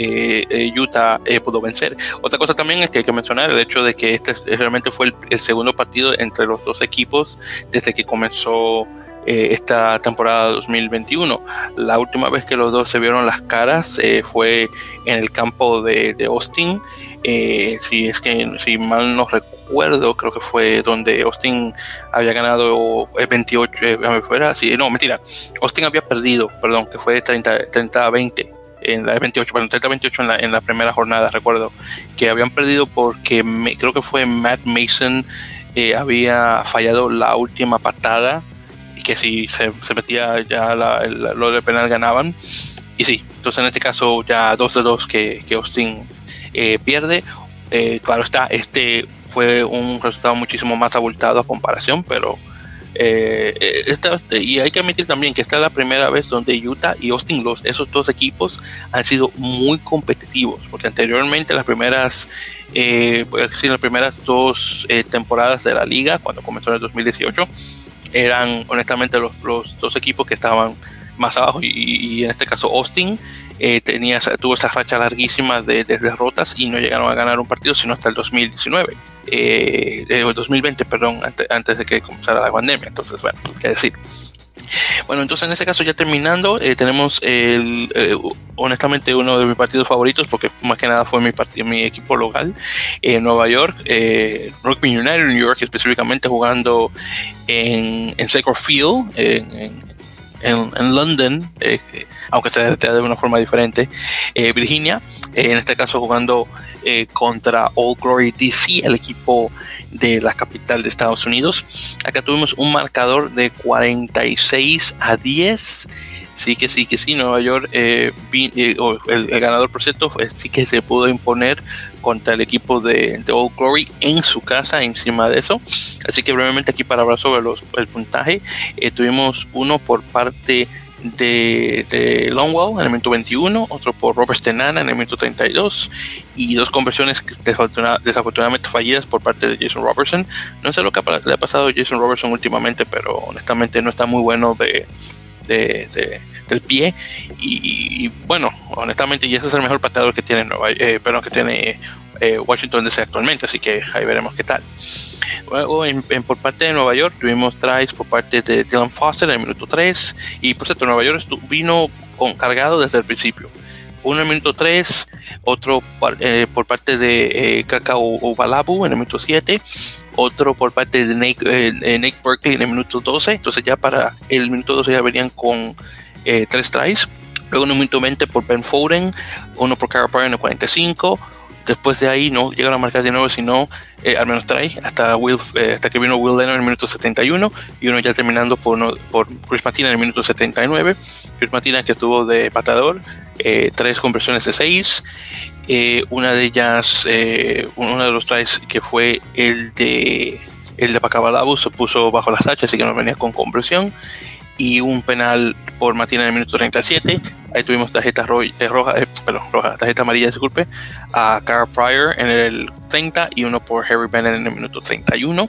eh, eh, Utah eh, pudo vencer. Otra cosa también es que hay que mencionar el hecho de que este realmente fue el, segundo partido entre los dos equipos desde que comenzó esta temporada 2021. La última vez que los dos se vieron las caras fue en el campo de, Austin. si es que si mal no recuerdo, creo que fue donde Austin había ganado 28, fuera, sí, no, mentira, Austin había perdido, perdón, que fue 30, 30 20 en la 28, bueno, 30-28 en la, en la primera jornada, recuerdo, que habían perdido porque creo que fue Matt Mason eh, había fallado la última patada que si se, metía ya la, lo de penal ganaban. Y sí, entonces en este caso ya 2 de 2 que, que Austin eh, pierde. Eh, claro está, este fue un resultado muchísimo más abultado a comparación, pero eh, eh, y hay que admitir también que esta es la primera vez donde Utah y Austin, los, esos dos equipos, han sido muy competitivos, porque anteriormente las primeras, eh, decir, las primeras dos eh, temporadas de la liga, cuando comenzó en el 2018, eran honestamente los, los dos equipos que estaban más abajo y, en este caso Austin eh, tenía, tuvo esa racha larguísima de, derrotas y no llegaron a ganar un partido sino hasta el 2019, eh, el 2020, perdón, antes, de que comenzara la pandemia. Entonces, bueno, qué decir. Bueno, entonces en este caso ya terminando, eh, tenemos el, eh, honestamente uno de mis partidos favoritos, porque más que nada fue mi, partido, mi equipo local en Nueva York, eh, Rugby United New York, específicamente jugando en, en Field, en, London, eh, aunque se de una forma diferente, eh, Virginia, eh, en este caso jugando contra All Glory DC, el equipo de la capital de Estados Unidos. Acá tuvimos un marcador de 46 a 10 sí que sí que sí, Nueva York, eh, eh, el, ganador por cierto, sí que se pudo imponer contra el equipo de, Old Glory en su casa, encima de eso. Así que brevemente aquí para hablar sobre los, el puntaje, eh, tuvimos uno por parte de, de, Longwell en el minuto 21, otro por Robert Stenana en el minuto 32 y dos conversiones desafortunadamente fallidas por parte de Jason Robertson. No sé lo que le ha pasado a Jason Robertson últimamente, pero honestamente no está muy bueno de, del pie y, bueno, honestamente y ese es el mejor pateador que tiene Nueva, eh, que tiene eh, Washington DC actualmente, así que ahí veremos qué tal. Luego, en, por parte de Nueva York, tuvimos tries por parte de Dylan Foster en el minuto 3. Y por cierto, Nueva York vino con, cargado desde el principio. Uno en el minuto 3, otro eh, por parte de eh, Kakao Balabu en el minuto 7, otro por parte de Nate, eh, Berkeley en el minuto 12. Entonces, ya para el minuto 12 ya venían con tres tries. Luego en el minuto 20 por Ben Foden, uno por Cara en el 45, Después de ahí no llegaron a marcar de nuevo, sino eh, al menos trae hasta, Will, eh, hasta que vino Will Lennon en el minuto 71 y uno ya terminando por, por Chris Matina en el minuto 79. Chris Matina que estuvo de patador, eh, tres conversiones de seis. una de ellas, uno de los tries que fue el de el de Pacabalabo se puso bajo las hachas, así que no venía con conversión y un penal por Matina en el minuto 37. Ahí tuvimos tarjeta eh, roja, eh, perdón, roja, tarjeta amarilla, disculpe, a Carl Pryor en el 30 y uno por Harry Bennett en el minuto 31.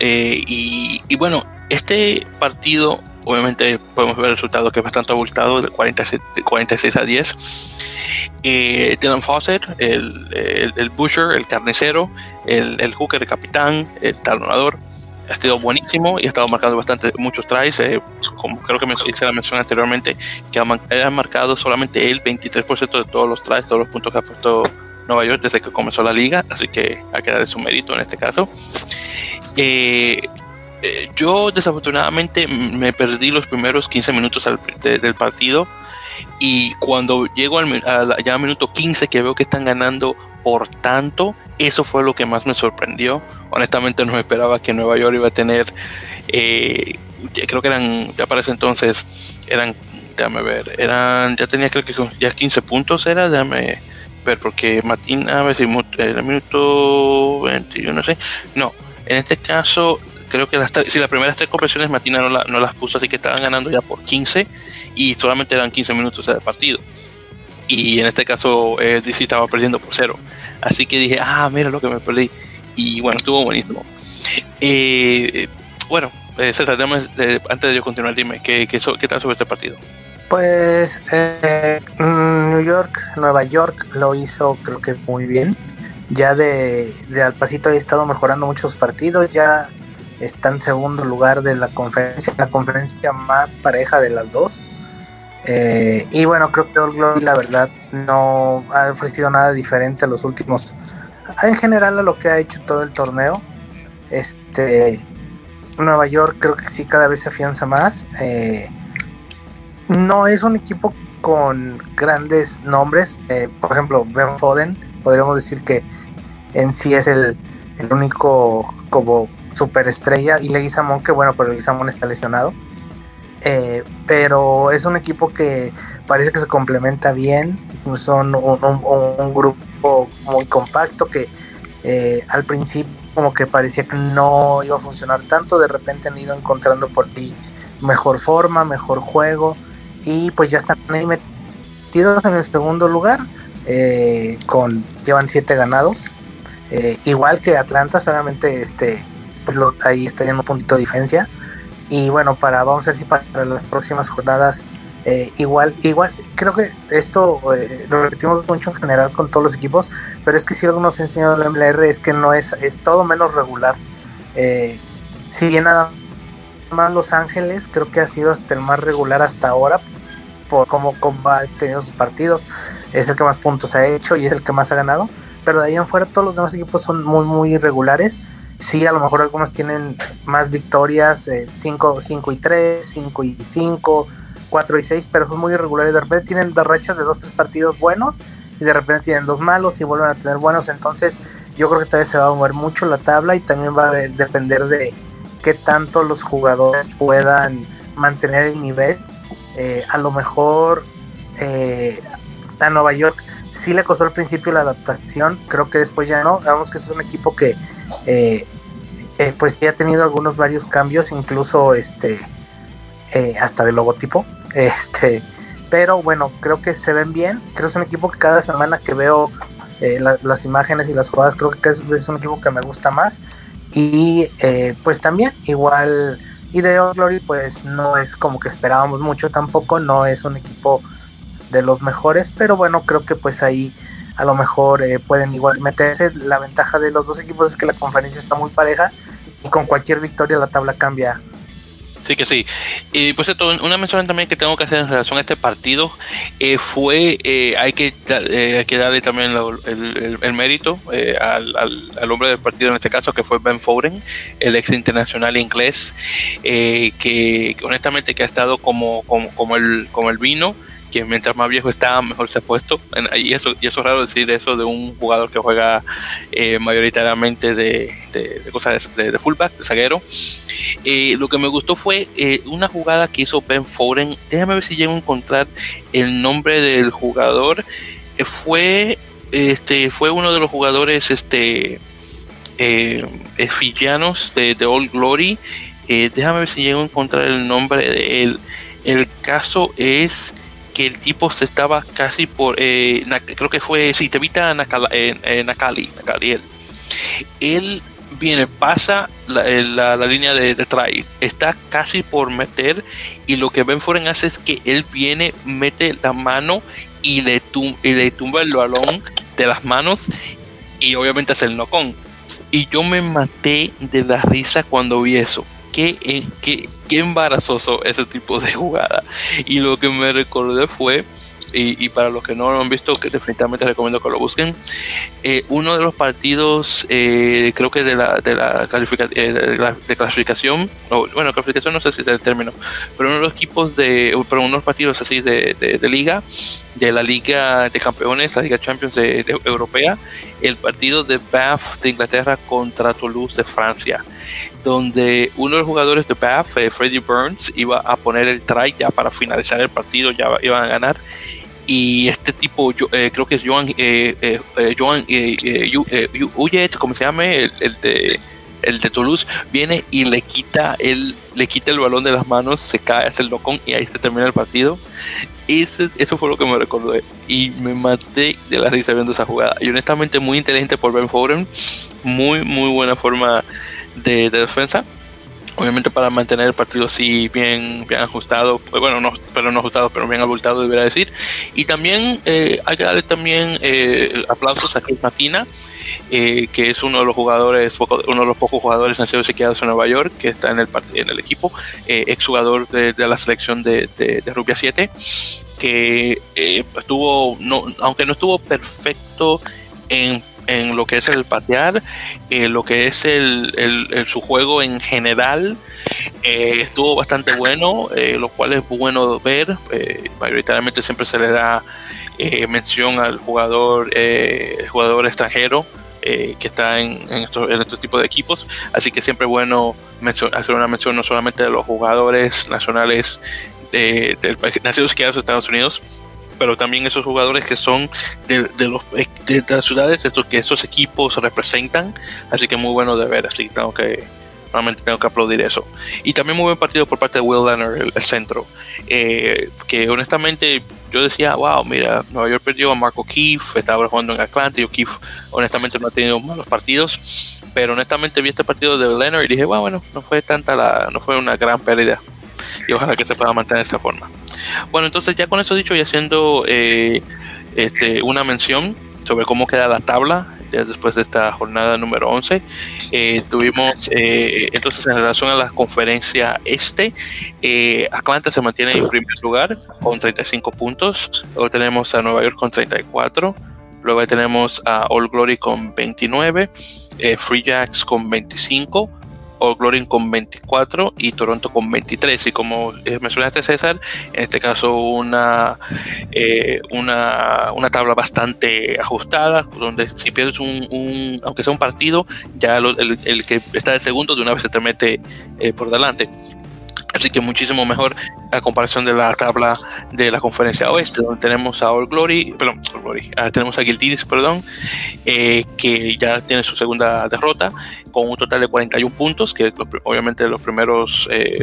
Eh, y, y, bueno, este partido, obviamente podemos ver el resultado que es bastante abultado, de 46, 46 a 10. Dylan Fawcett, el, el, el, Busher, el carnicero, el, el hooker, el capitán, el talonador, ha sido buenísimo y ha estado marcando bastante muchos tries. Eh, como creo que me hice la mención anteriormente, que ha, marcado solamente el 23% de todos los tries, todos los puntos que ha puesto Nueva York desde que comenzó la liga, así que hay que darle su mérito en este caso. Eh, eh, yo desafortunadamente me perdí los primeros 15 minutos del partido y cuando llego al, ya al minuto 15 que veo que están ganando por tanto, eso fue lo que más me sorprendió. Honestamente no esperaba que Nueva York iba a tener, eh, creo que eran, ya para ese entonces, eran, déjame ver, eran, ya tenía creo que ya 15 puntos era, déjame ver, porque Martín, a ver si el minuto 21, no sé, no, en este caso creo que las, si las primeras tres conversiones Matina no, no, las puso, así que estaban ganando ya por 15 y solamente eran 15 minutos de partido. Y en este caso eh, DC estaba perdiendo por cero. Así que dije, ah, mira lo que me perdí. Y bueno, estuvo buenísimo. Eh, bueno, eh, César, antes de yo continuar, dime, ¿qué, qué, qué tal sobre este partido? Pues eh, New York, Nueva York lo hizo creo que muy bien. Ya de, de al pasito ha estado mejorando muchos partidos. Ya está en segundo lugar de la conferencia, la conferencia más pareja de las dos. Eh, y bueno, creo que All Glory la verdad no ha ofrecido nada diferente a los últimos, en general a lo que ha hecho todo el torneo. Este Nueva York creo que sí cada vez se afianza más. Eh, no es un equipo con grandes nombres. Eh, por ejemplo, Ben Foden, podríamos decir que en sí es el, el único como superestrella. Y Leguizamón, que bueno, pero Leguizamón está lesionado. Eh, pero es un equipo que parece que se complementa bien, son un, grupo muy compacto que eh, al principio como que parecía que no iba a funcionar tanto, de repente han ido encontrando por ti mejor forma, mejor juego y pues ya están ahí metidos en el segundo lugar, eh, con llevan siete ganados, igual que Atlanta, solamente este, pues ahí estarían un puntito de diferencia y bueno, para vamos a ver si para las próximas jornadas eh, igual, igual, creo que esto eh, lo repetimos mucho en general con todos los equipos, pero es que si algo nos enseñó el MLR es que no es, es todo menos regular. Eh, si bien nada más Los Ángeles, creo que ha sido hasta el más regular hasta ahora, por cómo, ha tenido sus partidos, es el que más puntos ha hecho y es el que más ha ganado, pero de ahí en fuera todos los demás equipos son muy, muy irregulares Sí, a lo mejor algunos tienen más victorias, 5 eh, y 3, 5 y 5, 4 y 6, pero son muy irregulares. De repente tienen dos rachas de 2, 3 partidos buenos y de repente tienen dos malos y vuelven a tener buenos. Entonces yo creo que todavía se va a mover mucho la tabla y también va a depender de qué tanto los jugadores puedan mantener el nivel eh, a lo mejor eh, a Nueva York sí le costó al principio la adaptación, creo que después ya no. Vemos que es un equipo que eh, pues ya ha tenido algunos varios cambios, incluso este hasta de logotipo. [LAUGHS] Este, pero bueno, creo que se ven bien. Creo que es un equipo que cada semana que veo las imágenes y las jugadas, creo que es, es, un equipo que me gusta más. Y pues también, igual y de Glory, pues no es como que esperábamos mucho tampoco, no es un equipo de los mejores, pero bueno, creo que pues ahí a lo mejor eh, pueden igual meterse. La ventaja de los dos equipos es que la conferencia está muy pareja y con cualquier victoria la tabla cambia Sí que sí. Y pues esto, una mención también que tengo que hacer en relación a este partido eh, fue, eh, hay, que, eh, que darle también el, mérito al, al, hombre del partido en este caso, que fue Ben Foden, el ex internacional inglés, que, honestamente que ha estado como, como, como, el, como el vino que mientras más viejo está, mejor se ha puesto. Y eso, y eso es raro decir eso de un jugador que juega eh, mayoritariamente de, cosas de, fullback, de zaguero. Eh, lo que me gustó fue eh, una jugada que hizo Ben Foden. Déjame ver si llego a encontrar el nombre del jugador. fue, este, fue uno de los jugadores este, fijianos de, de Old Glory. déjame ver si llego a encontrar el nombre de él. El caso es que el tipo se estaba casi por, eh, creo que fue, sí, te evita en Nakali, Nakali, él. viene, pasa la, línea de, de, try, está casi por meter y lo que Ben Foren hace es que él viene, mete la mano y le, y le tumba el balón de las manos y obviamente hace el no-con. Y yo me maté de la risa cuando vi eso qué, qué, qué embarazoso ese tipo de jugada. Y lo que me recordé fue y, para los que no lo han visto, que definitivamente recomiendo que lo busquen. Eh, uno de los partidos, eh, creo que de la, de la, eh, de, clasificación, o, bueno, clasificación no sé si es el término, pero uno de los equipos de, pero unos partidos así de, de, liga, de la Liga de Campeones, la Liga Champions de, Europea, el partido de Bath de Inglaterra contra Toulouse de Francia donde uno de los jugadores de Bath, Freddy Burns, iba a poner el try ya para finalizar el partido, ya iban a ganar, y este tipo, eh, creo que es Joan, eh, eh, eh Joan Uyet, como se llama, el, de Toulouse viene y le quita el le quita el balón de las manos, se cae, hace el locón y ahí se termina el partido. Eso fue lo que me recordó y me maté de la risa viendo esa jugada. Y honestamente muy inteligente por Ben Foden, muy muy buena forma de defensa obviamente para mantener el partido así bien, bien ajustado, pues bueno, no, pero no ajustado, pero bien abultado, debería decir. Y también eh, hay que darle también eh, aplausos a Chris Matina, eh, que es uno de los jugadores, uno de los pocos jugadores nacidos y quedados en Nueva York, que está en el, en el equipo, exjugador de, de la selección de, de, de Rubia 7, que estuvo, no, aunque no estuvo perfecto en en lo que es el patear, eh, lo que es el, su juego en general. Eh, estuvo bastante bueno, eh, lo cual es bueno ver. mayoritariamente siempre se le da mención al jugador, jugador extranjero. que está en, en, estos, en estos tipos de equipos, así que siempre es bueno hacer una mención no solamente de los jugadores nacionales de, país, nacidos que Estados Unidos, pero también esos jugadores que son de, los, de, las ciudades estos, que esos equipos representan. Así que muy bueno de ver, así tengo que realmente tengo que aplaudir eso. Y también muy buen partido por parte de Will Leonard, el, centro, eh, que honestamente yo decía, wow, mira, Nueva York perdió a Marco Keefe, estaba jugando en Atlanta y Keefe honestamente no ha tenido malos partidos, pero honestamente vi este partido de Leonard y dije, bueno, no fue tanta la, no fue una gran pérdida y ojalá que se pueda mantener esa forma. Bueno, entonces ya con eso dicho y haciendo eh, este, una mención sobre cómo queda la tabla después de esta jornada número 11. Eh, tuvimos eh, entonces en relación a la conferencia este, Atlanta se mantiene en primer lugar con 35 puntos, luego tenemos a Nueva York con 34, luego tenemos a All Glory con 29, Free Jacks con 25, All Glory con 24 y Toronto con 23. Y como mencionaste César, en este caso una, eh, una, una, tabla bastante ajustada, donde si pierdes un, aunque sea un partido, ya el, que está de segundo de una vez se te mete eh, por delante. Así que muchísimo mejor a comparación de la tabla de la conferencia oeste, donde tenemos a All Glory, perdón, All Glory, uh, tenemos a Guiltinis, perdón, eh, que ya tiene su segunda derrota con un total de 41 puntos, que obviamente los primeros eh,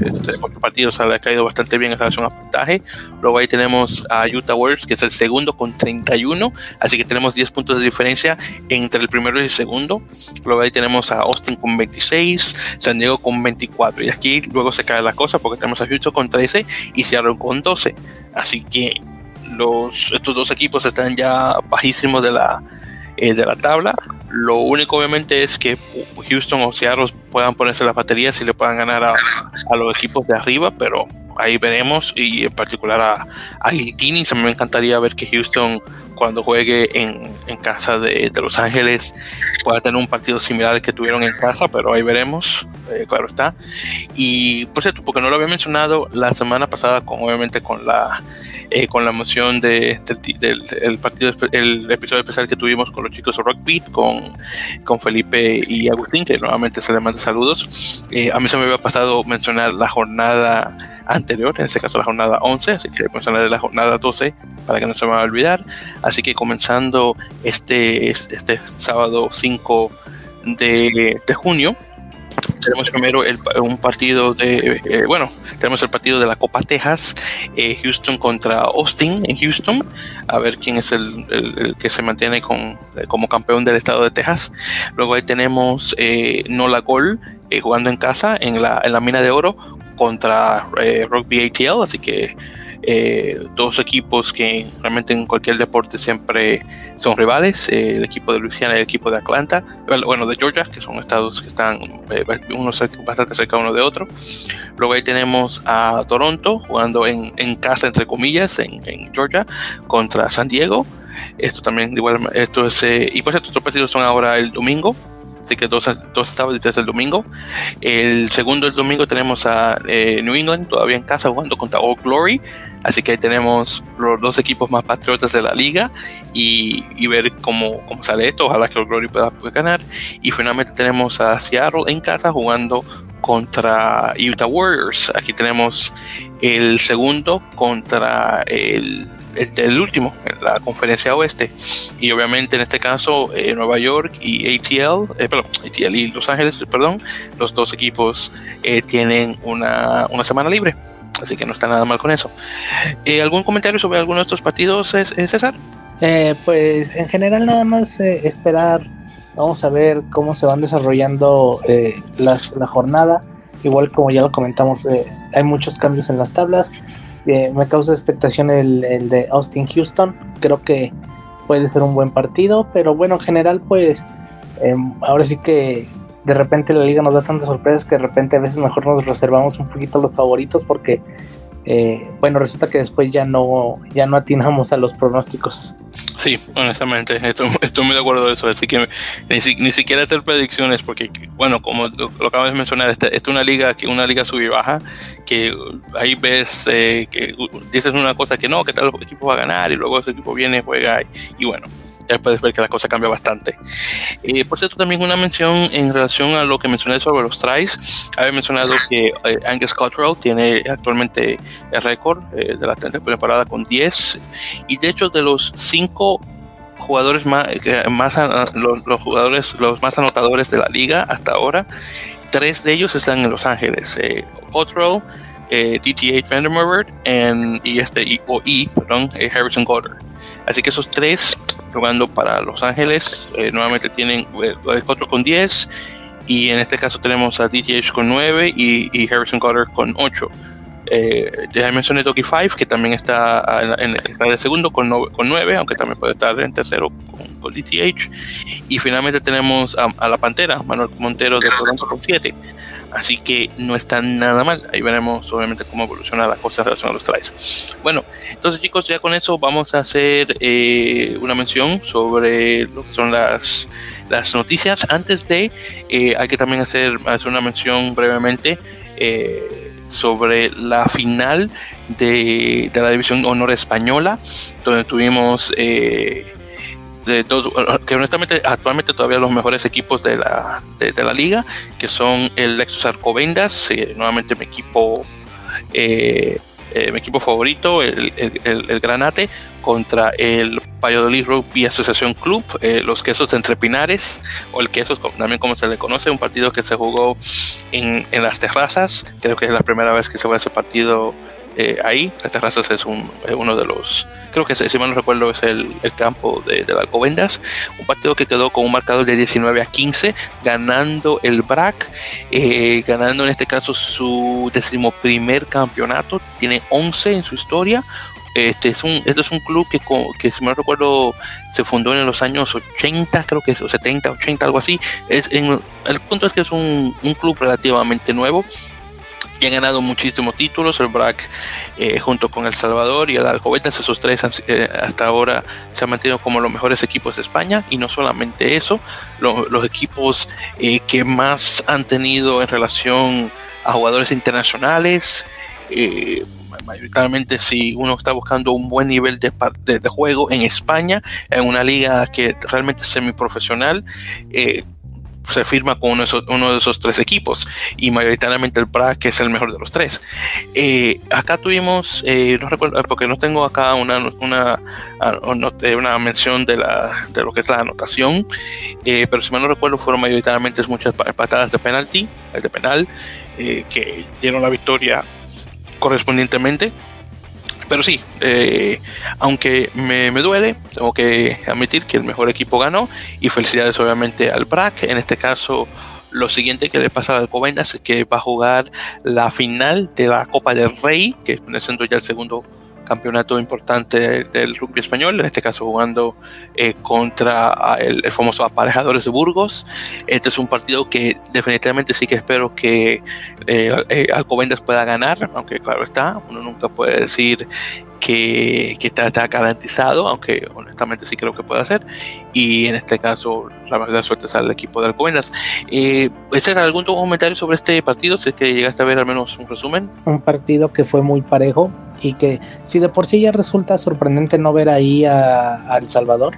partidos ha caído bastante bien en relación a puntaje. Luego ahí tenemos a Utah Warriors, que es el segundo con 31, así que tenemos 10 puntos de diferencia entre el primero y el segundo. Luego ahí tenemos a Austin con 26, San Diego con 24, y aquí luego se cae la cosa porque tenemos a Houston con 13 y Seattle con 12. Así que los, estos dos equipos están ya bajísimos de la, eh, de la tabla. Lo único obviamente es que Houston o Seattle puedan ponerse las baterías y le puedan ganar a, a los equipos de arriba, pero ahí veremos y en particular a, a Guiltini. me encantaría ver que Houston cuando juegue en, en casa de, de, Los Ángeles pueda tener un partido similar al que tuvieron en casa, pero ahí veremos, eh, claro está. Y por cierto, porque no lo había mencionado la semana pasada, con obviamente con la eh, con la emoción de, del, partido, el episodio especial que tuvimos con los chicos de Rock Beat, con, con Felipe y Agustín, que nuevamente se les manda saludos. Eh, a mí se me había pasado mencionar la jornada anterior, en este caso la jornada 11, así que mencionaré la jornada 12 para que no se me vaya a olvidar. Así que comenzando este, este sábado 5 de, de junio, tenemos primero un partido de, eh, bueno, tenemos el partido de la Copa Texas, eh, Houston contra Austin en Houston, a ver quién es el, el, que se mantiene con, como campeón del estado de Texas. Luego ahí tenemos eh, Nola Gol jugando en casa en la, en la mina de oro contra Rugby ATL, así que eh, dos equipos que realmente en cualquier deporte siempre son rivales, eh, el equipo de Luisiana y el equipo de Atlanta, bueno, de Georgia, que son estados que están eh, bastante cerca uno de otro. Luego ahí tenemos a Toronto jugando en, en casa, entre comillas, en, en, Georgia, contra San Diego. Esto también, igual, esto es, eh, y pues estos partidos son ahora el domingo así que dos, dos estados desde el domingo. El segundo el domingo tenemos a eh, New England todavía en casa jugando contra Old Glory, así que ahí tenemos los dos equipos más patriotas de la liga y, y ver cómo, cómo, sale esto, ojalá que Old Glory pueda, pueda ganar. Y finalmente tenemos a Seattle en casa jugando contra Utah Warriors. Aquí tenemos el segundo contra el el, el, último, la conferencia oeste. Y obviamente en este caso eh, Nueva York y ATL, eh, perdón, ATL y Los Ángeles, perdón, los dos equipos eh, tienen una, una, semana libre. Así que no está nada mal con eso. Eh, ¿Algún comentario sobre alguno de estos partidos, César? pues en general nada más esperar. Vamos a ver cómo se van desarrollando las, la jornada. Igual como ya lo comentamos, hay muchos cambios en las tablas eh, me causa expectación el, el, de Austin Houston. Creo que puede ser un buen partido, pero bueno, en general, pues eh, ahora sí que de repente la liga nos da tantas sorpresas que de repente a veces mejor nos reservamos un poquito los favoritos porque eh, bueno, resulta que después ya no, ya no atinamos a los pronósticos. Sí, honestamente, estoy, estoy muy de acuerdo de eso, así que ni, ni, siquiera hacer predicciones, porque, bueno, como lo, acabas de mencionar, esta, es una liga, una liga sub baja, que ahí ves eh, que dices una cosa que no, que tal equipo va a ganar, y luego ese equipo viene, juega, y bueno, ya puedes ver que la cosa cambia bastante. Eh, por cierto, también una mención en relación a lo que mencioné sobre los tries. Había mencionado que eh, Angus Cottrell tiene actualmente el récord eh, de la temporada con 10 y de hecho de los 5 jugadores más, más los, los, jugadores los más anotadores de la liga hasta ahora, tres de ellos están en Los Ángeles. Cottrell, DTH Vandermeer y este y, o e, perdón, Harrison Goddard. Así que esos tres jugando para Los Ángeles eh, nuevamente tienen eh, 4 con 10 y en este caso tenemos a DTH con 9 y, y Harrison Goddard con 8. Eh, ya mencioné Doggy 5 que también está, en, está de segundo con, no, con 9, aunque también puede estar en tercero con, con DTH. Y finalmente tenemos a, a, la Pantera, Manuel Montero de Toronto con 7. Así que no está nada mal. Ahí veremos obviamente cómo evoluciona la cosa en relación a los tries. Bueno, entonces chicos, ya con eso vamos a hacer eh, una mención sobre lo que son las, las noticias. Antes de, eh, hay que también hacer, hacer una mención brevemente. Eh, sobre la final de, de, la división honor española, donde tuvimos de dos, que honestamente actualmente todavía los mejores equipos de la, de, de la liga, que son el Lexus Arcovendas, eh, nuevamente mi equipo mi equipo favorito, el, el, Granate, contra el Valladolid Rugby Asociación Club, los quesos entre pinares, o el quesos también como se le conoce, un partido que se jugó en, en las terrazas, creo que es la primera vez que se va a ese partido eh, ahí. Las terrazas es uno de los, creo que si mal no recuerdo es el, campo de, de Alcobendas. Un partido que quedó con un marcador de 19 a 15, ganando el BRAC, eh, ganando en este caso su decimoprimer campeonato. Tiene 11 en su historia. Este es un, este es un club que, que, si mal recuerdo, se fundó en los años 80, creo que es 70, 80, algo así. Es, en, el punto es que es un, un club relativamente nuevo han ganado muchísimos títulos. El BRAC, eh, junto con El Salvador y el Alcobendas, esos tres eh, hasta ahora se han mantenido como los mejores equipos de España. Y no solamente eso, los equipos eh, que más han tenido en relación a jugadores internacionales. mayoritariamente si uno está buscando un buen nivel de, de, juego en España, en una liga que realmente es semiprofesional, eh, se firma con uno de, esos, uno tres equipos y mayoritariamente el Prague que es el mejor de los tres. Eh, acá tuvimos, eh, no recuerdo, porque no tengo acá una, una, eh, una mención de, la, de lo que es la anotación, pero si mal no recuerdo fueron mayoritariamente muchas patadas de penalti, de penal, que dieron la victoria correspondientemente. Pero sí, eh, aunque me, duele, tengo que admitir que el mejor equipo ganó y felicidades obviamente al BRAC. En este caso, lo siguiente que le pasa al Alcobendas es que va a jugar la final de la Copa del Rey, que viene siendo ya el segundo campeonato importante del rugby español, en este caso jugando eh, contra el, famoso Aparejadores de Burgos. Este es un partido que definitivamente sí que espero que eh, eh, Alcobendas pueda ganar, aunque claro está, uno nunca puede decir que, está, garantizado, aunque honestamente sí creo que puede hacer. Y en este caso, la verdad suerte es al equipo de Alcobendas. Eh, ¿Algún comentario sobre este partido? Si es que llegaste a ver al menos un resumen. Un partido que fue muy parejo y que si de por sí ya resulta sorprendente no ver ahí a, El Salvador.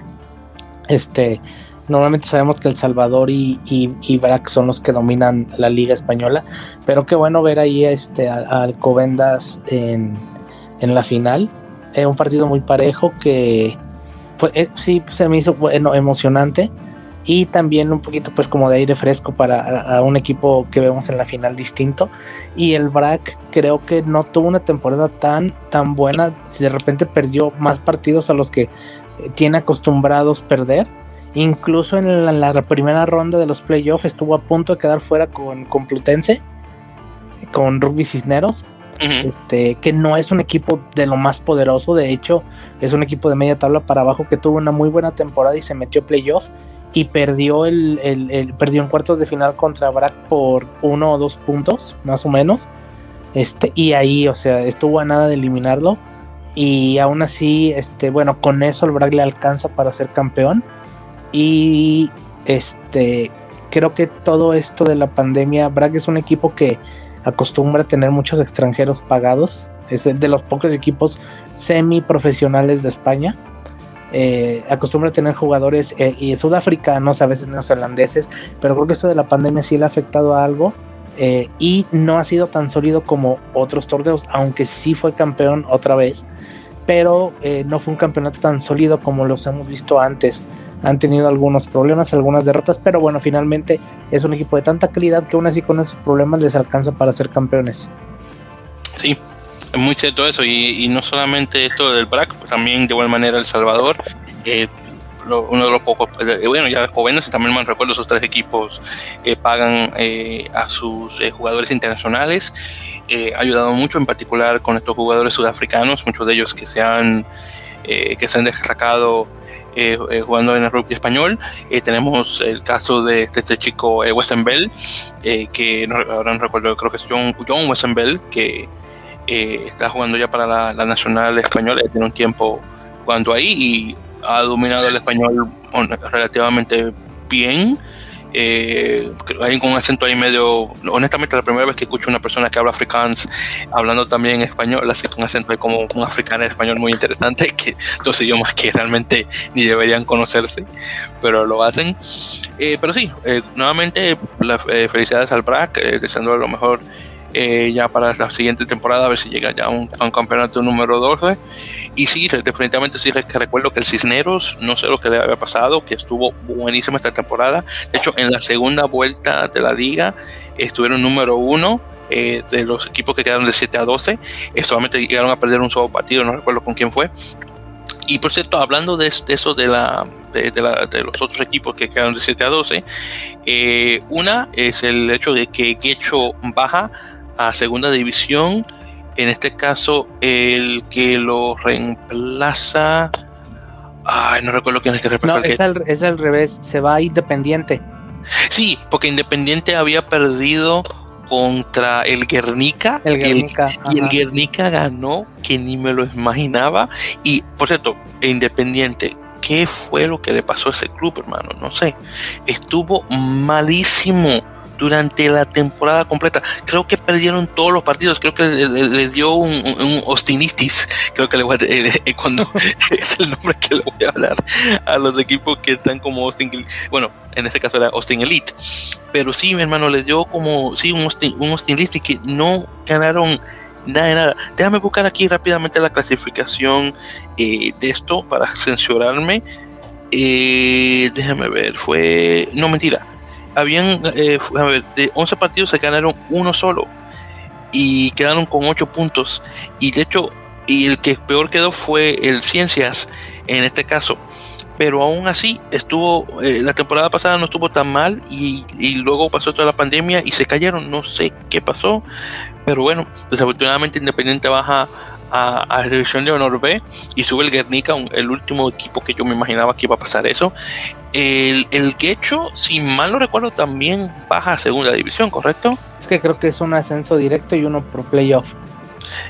Este, normalmente sabemos que El Salvador y, y, Brac son los que dominan la liga española, pero qué bueno ver ahí este, a, a Alcobendas en en la final. Es un partido muy parejo que fue, eh, sí se me hizo bueno, emocionante y también un poquito pues como de aire fresco para un equipo que vemos en la final distinto. Y el BRAC creo que no tuvo una temporada tan tan buena. Si de repente perdió más partidos a los que tiene acostumbrados perder. Incluso en la, primera ronda de los playoffs estuvo a punto de quedar fuera con Complutense con Rugby Cisneros. Este, que no es un equipo de lo más poderoso, de hecho es un equipo de media tabla para abajo que tuvo una muy buena temporada y se metió playoff y perdió el, perdió en cuartos de final contra Brack por uno o dos puntos más o menos este y ahí o sea estuvo a nada de eliminarlo y aún así este bueno con eso el Brack le alcanza para ser campeón y este creo que todo esto de la pandemia Brack es un equipo que acostumbra tener muchos extranjeros pagados. Es de los pocos equipos semi profesionales de España. Eh, acostumbra a tener jugadores eh, y sudafricanos, a veces neozelandeses, pero creo que esto de la pandemia sí le ha afectado a algo eh, y no ha sido tan sólido como otros torneos, aunque sí fue campeón otra vez, pero no fue un campeonato tan sólido como los hemos visto antes han tenido algunos problemas, algunas derrotas, pero bueno, finalmente es un equipo de tanta calidad que aún así con esos problemas les alcanza para ser campeones. Sí, es muy cierto eso, y, no solamente esto del BRAC, pues también de igual manera El Salvador. Eh, uno de los pocos, eh, bueno, ya jóvenes, también me recuerdo, esos tres equipos eh, pagan a sus jugadores internacionales. ha ayudado mucho, en particular con estos jugadores sudafricanos, muchos de ellos que se han, que se han destacado eh, eh, jugando en el rugby español. Eh, tenemos el caso de, este chico Weston Bell, que ahora no recuerdo, creo que es John, John Weston Bell, que está jugando ya para la, la Nacional Española, tiene un tiempo jugando ahí y ha dominado el español relativamente bien eh, hay un acento ahí medio, honestamente la primera vez que escucho una persona que habla afrikaans hablando también español, así con acento ahí como un africano en español muy interesante, [LAUGHS] que dos idiomas que realmente ni deberían conocerse, pero lo hacen. Eh, pero sí, eh, nuevamente eh, felicidades al BRAC, deseando lo mejor eh, ya para la siguiente temporada, a ver si llega ya a un, campeonato número 12. Y sí, definitivamente sí que recuerdo que el Cisneros, no sé lo que le había pasado, que estuvo buenísimo esta temporada. De hecho, en la segunda vuelta de la liga estuvieron número uno. Eh, de los equipos que quedaron de 7 a 12, eh, solamente llegaron a perder un solo partido, no recuerdo con quién fue. Y por cierto, hablando de, eso de, la, de, los otros equipos que quedaron de 7 a 12, una es el hecho de que Quecho baja a segunda división. En este caso, el que lo reemplaza. Ay, no recuerdo quién es el que reemplaza. No, es, al, revés, se va a Independiente. Sí, porque Independiente había perdido contra el Guernica. El Guernica. y el Guernica ganó, que ni me lo imaginaba. Y por cierto, Independiente, ¿qué fue lo que le pasó a ese club, hermano? No sé. Estuvo malísimo durante la temporada completa. Creo que perdieron todos los partidos. Creo que le, dio un, un, hostinitis. Creo que le voy a, eh, eh, cuando [LAUGHS] [LAUGHS] es el nombre que le voy a hablar a los equipos que están como Austin. Bueno, en este caso era Austin Elite. Pero sí, mi hermano, le dio como sí un Austin, un Elite que no ganaron nada de nada. Déjame buscar aquí rápidamente la clasificación eh, de esto para censurarme. déjame ver, fue. No, mentira habían, eh, a ver, de 11 partidos se ganaron uno solo y quedaron con 8 puntos. Y de hecho, y el que peor quedó fue el Ciencias en este caso. Pero aún así, estuvo, eh, la temporada pasada no estuvo tan mal y, y, luego pasó toda la pandemia y se cayeron. No sé qué pasó, pero bueno, desafortunadamente Independiente baja a, la división de honor B y sube el Guernica, el último equipo que yo me imaginaba que iba a pasar eso. El, el Quecho, si mal no recuerdo, también baja a segunda división, ¿correcto? Es que creo que es un ascenso directo y uno por playoff.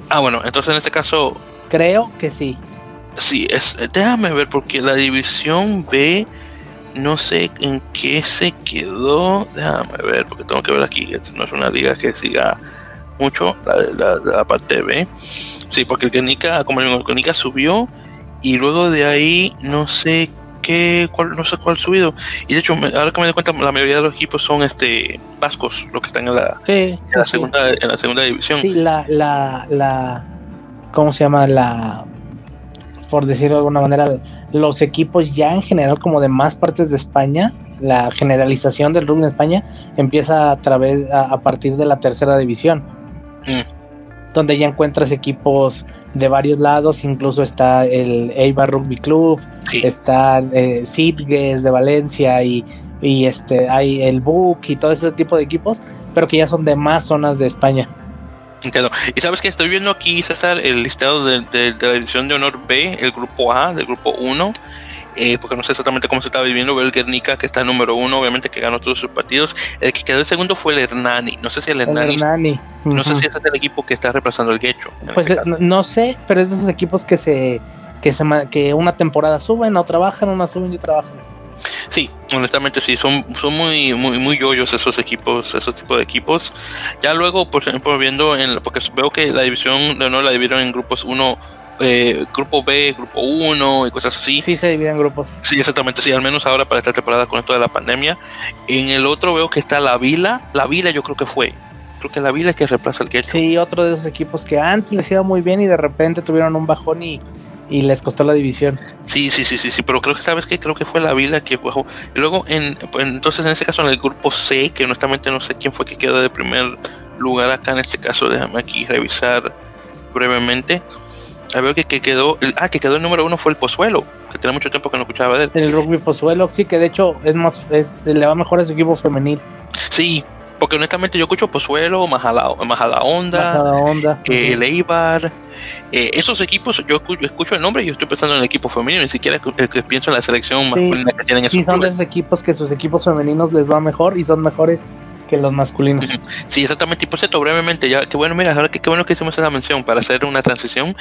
Ah, bueno, entonces en este caso. Creo que sí. Sí, es, déjame ver, porque la división B, no sé en qué se quedó. Déjame ver, porque tengo que ver aquí. No es una liga que siga mucho, la, la, parte B. Sí, porque el Guernica, como el Guernica subió, y luego de ahí no sé cuál, no sé cuál subido. Y de hecho, ahora que me doy cuenta, la mayoría de los equipos son este vascos, los que están en la, la segunda, en la segunda división. Sí, la, la, la, ¿cómo se llama? La, por decirlo de alguna manera, los equipos ya en general como de más partes de España, la generalización del rugby en España empieza a través a, partir de la tercera división. Mm. Donde ya encuentras equipos de varios lados, incluso está el Eibar Rugby Club, está eh, de Valencia y, y, este hay el Book y todo ese tipo de equipos, pero que ya son de más zonas de España. Entiendo. Y sabes que estoy viendo aquí, César, el listado de, de, de la edición de honor B, el grupo A, del grupo 1, eh, porque no sé exactamente cómo se estaba viviendo. Veo el Guernica, que está en número uno, obviamente que ganó todos sus partidos. El que quedó el segundo fue el Hernani. No sé si el Hernani. No sé si es el equipo que está reemplazando el Guecho. Pues este no, sé, pero es de esos equipos que se que se que una temporada suben, otra bajan, una suben y otra bajan. Sí, honestamente sí, son, son muy, muy, muy yoyos esos equipos, esos tipos de equipos. Ya luego, por ejemplo, viendo en, porque veo que la división de no la dividieron en grupos 1 eh, grupo B, grupo 1 y cosas así. Sí, se dividen grupos. Sí, exactamente, sí, al menos ahora para esta temporada con esto de la pandemia. En el otro veo que está la Vila, la Vila yo creo que fue. Creo que la Vila es que reemplaza el Quecho. Sí, otro de esos equipos que antes les iba muy bien y de repente tuvieron un bajón y, y les costó la división. Sí, sí, sí, sí, sí, pero creo que sabes que creo que fue la Vila que bajó. Y luego, en, pues, entonces en ese caso en el grupo C, que honestamente no sé quién fue que quedó de primer lugar acá en este caso, déjame aquí revisar brevemente. A ver que, quedó. ah, que quedó el número uno fue el Pozuelo, que tenía mucho tiempo que no escuchaba de él. El rugby Pozuelo, sí, que de hecho es más, es, le va mejor a su equipo femenil. Sí, porque honestamente yo escucho Pozuelo, Majada, Majada Onda, eh, el Eibar, eh, esos equipos, yo escucho, el nombre y yo estoy pensando en el equipo femenino, ni siquiera que, pienso en la selección masculina que tienen esos Sí, son de esos equipos que sus equipos femeninos les va mejor y son mejores que los masculinos. Sí, exactamente. Y por cierto, brevemente, ya que bueno, mira, ahora que qué bueno que hicimos esa mención para hacer una transición.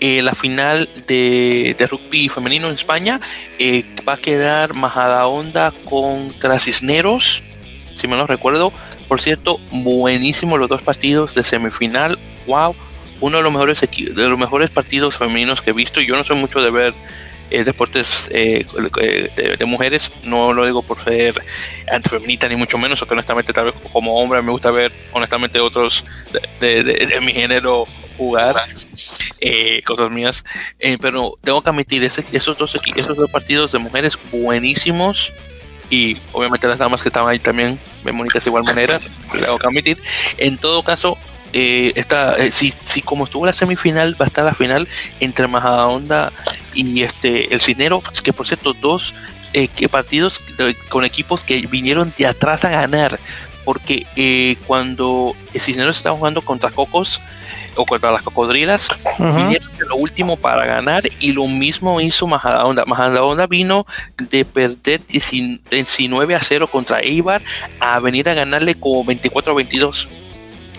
Eh, la final de, de, rugby femenino en España eh, va a quedar Majada Onda contra Cisneros, si me lo recuerdo. Por cierto, buenísimo los dos partidos de semifinal. Wow, uno de los mejores de los mejores partidos femeninos que he visto. Yo no soy mucho de ver eh, deportes eh, de, mujeres. No lo digo por ser antifeminista ni mucho menos, que honestamente tal vez como hombre me gusta ver honestamente otros de, mi género jugar cosas mías. pero tengo que admitir, esos, dos, esos dos partidos de mujeres buenísimos y obviamente las damas que estaban ahí también bien bonitas de igual manera, tengo que admitir. En todo caso, eh, eh, si, si, como estuvo la semifinal, va a estar la final entre Majadahonda y este el Cisnero, que por cierto, dos eh, partidos con equipos que vinieron de atrás a ganar, porque eh, cuando el Cisneros estaba jugando contra Cocos, o contra las cocodrilas, vinieron de lo último para ganar y lo mismo hizo Majadahonda. Majadahonda vino de perder 19 a 0 contra Eibar a venir a ganarle como 24 a 22.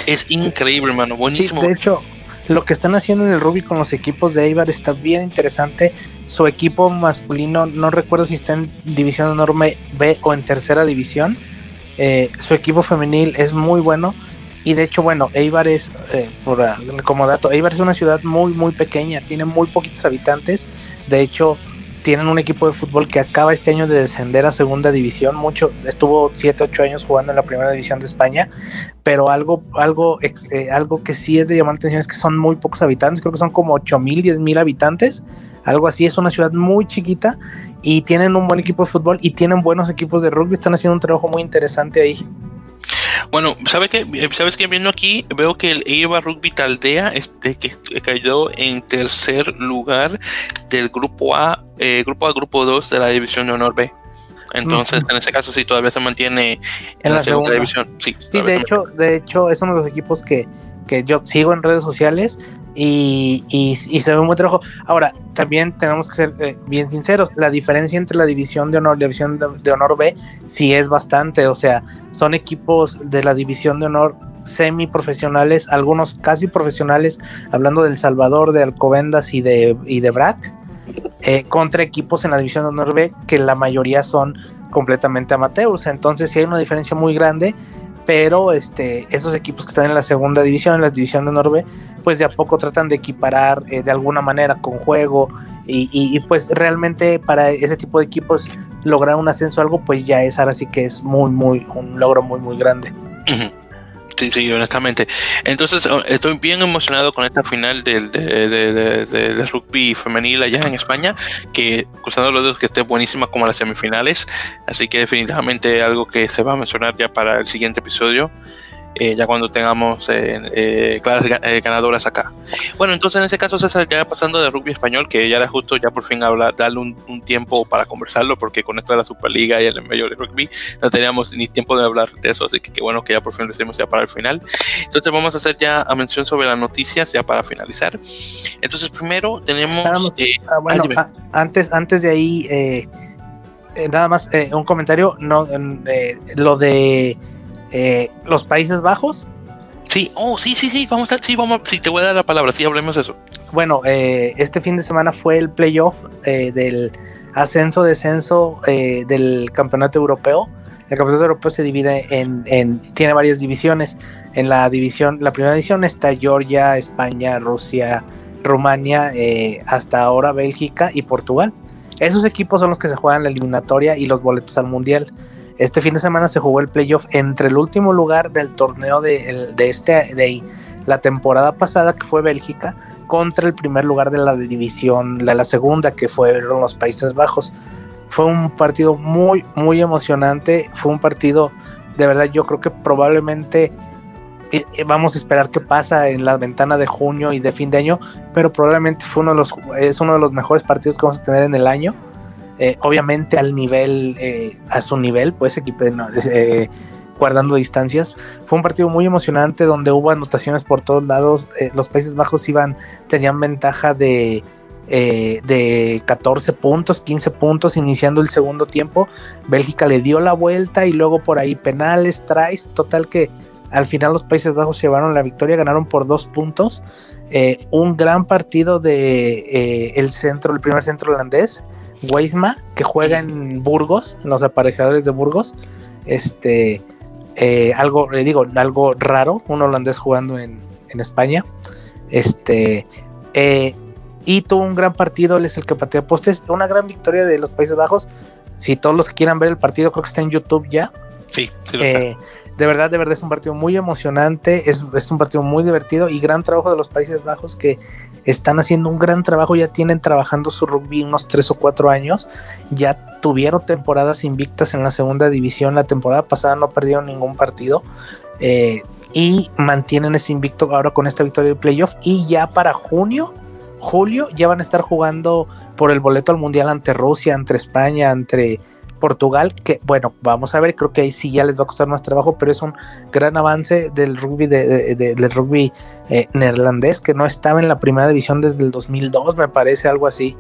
Es increíble, hermano, buenísimo. de hecho, lo que están haciendo en el rugby con los equipos de Eibar está bien interesante. Su equipo masculino, no recuerdo si está en división enorme B o en tercera división. Eh, su equipo femenil es muy bueno y de hecho, bueno, Eibar es, eh, por, ah, como dato, Eibar es una ciudad muy, muy pequeña, tiene muy poquitos habitantes. De hecho, tienen un equipo de fútbol que acaba este año de descender a segunda división. Mucho, estuvo 7, 8 años jugando en la primera división de España, pero algo, algo, eh, algo que sí es de llamar la atención es que son muy pocos habitantes, creo que son como 8 mil, 10 mil habitantes, algo así. Es una ciudad muy chiquita y tienen un buen equipo de fútbol y tienen buenos equipos de rugby. Están haciendo un trabajo muy interesante ahí. Bueno, ¿sabes qué? ¿Sabes qué? Viendo aquí, veo que el Eibar Rugby Taldea este, que cayó en tercer lugar del grupo A, eh, grupo A, grupo 2 de la división de honor B. Entonces, en ese caso sí todavía se mantiene en, la, segunda, división. Sí, sí de hecho, de hecho, es uno de los equipos que, que yo sigo en redes sociales y, y, se ve un buen trabajo. Ahora, también tenemos que ser eh, bien sinceros, la diferencia entre la división de honor y la división de, honor B sí es bastante, o sea, son equipos de la división de honor semi profesionales, algunos casi profesionales, hablando del Salvador, de Alcobendas y de, y de BRAC, eh, contra equipos en la división de honor B que la mayoría son completamente amateurs, entonces sí hay una diferencia muy grande pero este, esos equipos que están en la segunda división, en la división de Norbe, pues de a poco tratan de equiparar eh, de alguna manera con juego y, pues realmente para ese tipo de equipos lograr un ascenso algo pues ya es ahora sí que es muy muy un logro muy muy grande. Sí, sí, honestamente. Entonces, oh, estoy bien emocionado con esta final del de, rugby femenil allá en España, que cruzando los dedos que esté buenísima como las semifinales. Así que definitivamente algo que se va a mencionar ya para el siguiente episodio. Eh, ya cuando tengamos eh, eh, claras ganadoras acá. Bueno, entonces en ese caso, César, ya pasando de rugby español, que ya era justo ya por fin hablar, darle un, tiempo para conversarlo, porque con esto de la Superliga y el medio de rugby no teníamos ni tiempo de hablar de eso, así que qué bueno que ya por fin lo hicimos ya para el final. Entonces vamos a hacer ya a mención sobre las noticias ya para finalizar. Entonces primero tenemos... Ah, bueno, antes, antes de ahí, nada más un comentario, no, lo de eh, los Países Bajos. Sí, oh, sí, sí, sí, vamos a, sí, vamos, sí, te voy a dar la palabra, sí, hablemos de eso. Bueno, eh, este fin de semana fue el playoff eh, del ascenso-descenso del campeonato europeo. El campeonato europeo se divide en, tiene varias divisiones. En la división, la primera división está Georgia, España, Rusia, Rumania, hasta ahora Bélgica y Portugal. Esos equipos son los que se juegan la eliminatoria y los boletos al mundial. Este fin de semana se jugó el playoff entre el último lugar del torneo de, este, de la temporada pasada, que fue Bélgica, contra el primer lugar de la división, la segunda, que fueron los Países Bajos. Fue un partido muy, muy emocionante. Fue un partido, de verdad, yo creo que probablemente eh, eh, vamos a esperar qué pasa en la ventana de junio y de fin de año, pero probablemente fue uno de los, es uno de los mejores partidos que vamos a tener en el año. Eh, obviamente al nivel, eh, a su nivel, pues equipo, eh, guardando distancias. Fue un partido muy emocionante donde hubo anotaciones por todos lados. los Países Bajos iban, tenían ventaja de, de 14 puntos, 15 puntos iniciando el segundo tiempo. Bélgica le dio la vuelta y luego por ahí penales, tries, total que al final los Países Bajos llevaron la victoria, ganaron por dos puntos. un gran partido de el centro, el primer centro holandés. Weisma, que juega en Burgos, en los aparejadores de Burgos. Este, eh, algo, le digo, algo raro, un holandés jugando en, España. Este, eh, y tuvo un gran partido, él es el que patea postes, una gran victoria de los Países Bajos. Si todos los que quieran ver el partido, creo que está en YouTube ya. Sí, sí eh, de verdad, de verdad es un partido muy emocionante, es, es, un partido muy divertido y gran trabajo de los Países Bajos que están haciendo un gran trabajo, ya tienen trabajando su rugby unos tres o cuatro años, ya tuvieron temporadas invictas en la segunda división, la temporada pasada no perdieron ningún partido eh, y mantienen ese invicto ahora con esta victoria de playoff y ya para junio, julio ya van a estar jugando por el boleto al mundial ante Rusia, ante España, ante Portugal, que bueno, vamos a ver, creo que ahí sí ya les va a costar más trabajo, pero es un gran avance del rugby, de, del rugby eh, neerlandés, que no estaba en la primera división desde el 2002, me parece, algo así.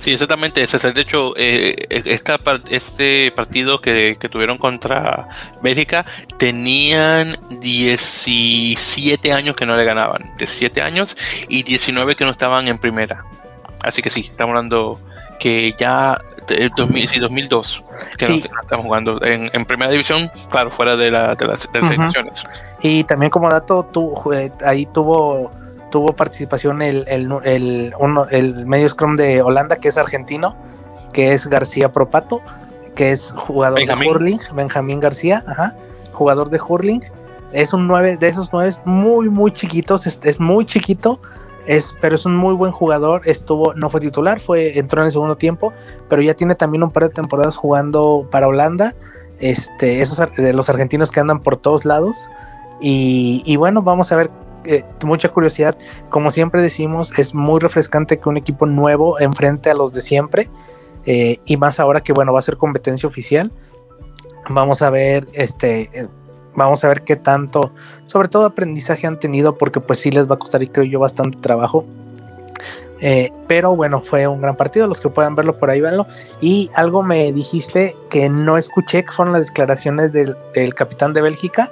Sí, exactamente. De hecho, eh, esta, este partido que, que, tuvieron contra Bélgica tenían 17 años que no le ganaban. 17 años y 19 que no estaban en primera. Así que sí, estamos hablando que ya el 2000, sí, 2002, que sí. estamos jugando en, en, primera división, claro, fuera de, la, de las, de las uh -huh. Y también como dato, tu, ahí tuvo tuvo participación el, el, el, uno, el medio scrum de Holanda, que es argentino, que es García Propato, que es jugador Benjamín. de hurling, Benjamín García, ajá, jugador de hurling. Es un 9 de esos 9 muy, muy chiquitos, es, es muy chiquito, es, pero es un muy buen jugador. Estuvo, no fue titular, fue, entró en el segundo tiempo, pero ya tiene también un par de temporadas jugando para Holanda. Este, esos de los argentinos que andan por todos lados. Y, y bueno, vamos a ver. Eh, mucha curiosidad. Como siempre decimos, es muy refrescante que un equipo nuevo enfrente a los de siempre. Eh, y más ahora que bueno, va a ser competencia oficial. Vamos a ver, este, eh, vamos a ver qué tanto, sobre todo aprendizaje han tenido, porque pues sí les va a costar y creo yo bastante trabajo. Eh, pero bueno, fue un gran partido. Los que puedan verlo por ahí, véanlo. Y algo me dijiste que no escuché, que fueron las declaraciones del, capitán de Bélgica.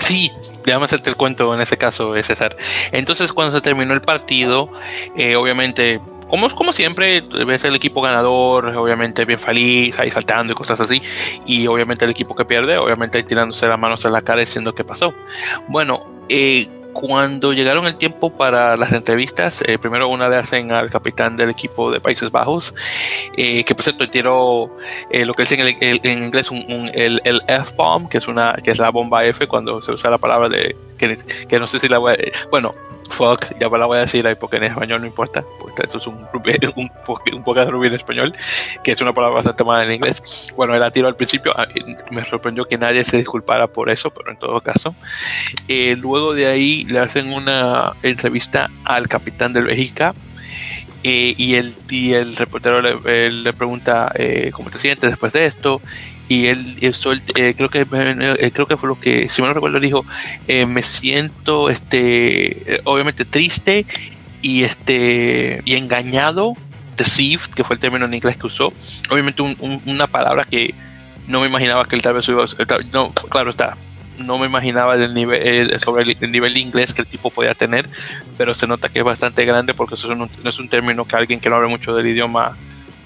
Sí, déjame hacerte el cuento en ese caso, César. Entonces, cuando se terminó el partido, eh, obviamente como, como siempre, ves el equipo ganador, obviamente bien feliz, ahí saltando y cosas así. Y obviamente el equipo que pierde, obviamente ahí tirándose las manos en la cara diciendo qué pasó. Bueno, eh, cuando llegaron el tiempo para las entrevistas, eh, primero una le hacen al capitán del equipo de Países Bajos, eh, que por cierto tiró eh, lo que dicen en, en inglés un, el F-bomb, que es una que es la bomba F cuando se usa la palabra de que, no sé si la voy a, bueno fuck, ya la voy a decir ahí porque en español no importa, porque esto es un, [LAUGHS] un, un poco de rubí en español, que es una palabra bastante mala en inglés. Bueno, él la tiró al principio, me sorprendió que nadie se disculpara por eso, pero en todo caso. Eh, luego de ahí le hacen una entrevista al capitán del Bélgica. Eh, y, el, y el reportero le, pregunta eh, cómo te sientes después de esto y él eso él, eh, creo que eh, creo que fue lo que si me no recuerdo dijo eh, me siento este obviamente triste y este y engañado deceived que fue el término en inglés que usó. Obviamente un, un, una palabra que no me imaginaba que él tal vez iba no claro está no me imaginaba el nivel, sobre el, el, nivel de inglés que el tipo podía tener, pero se nota que es bastante grande porque eso no, no es un término que alguien que no habla mucho del idioma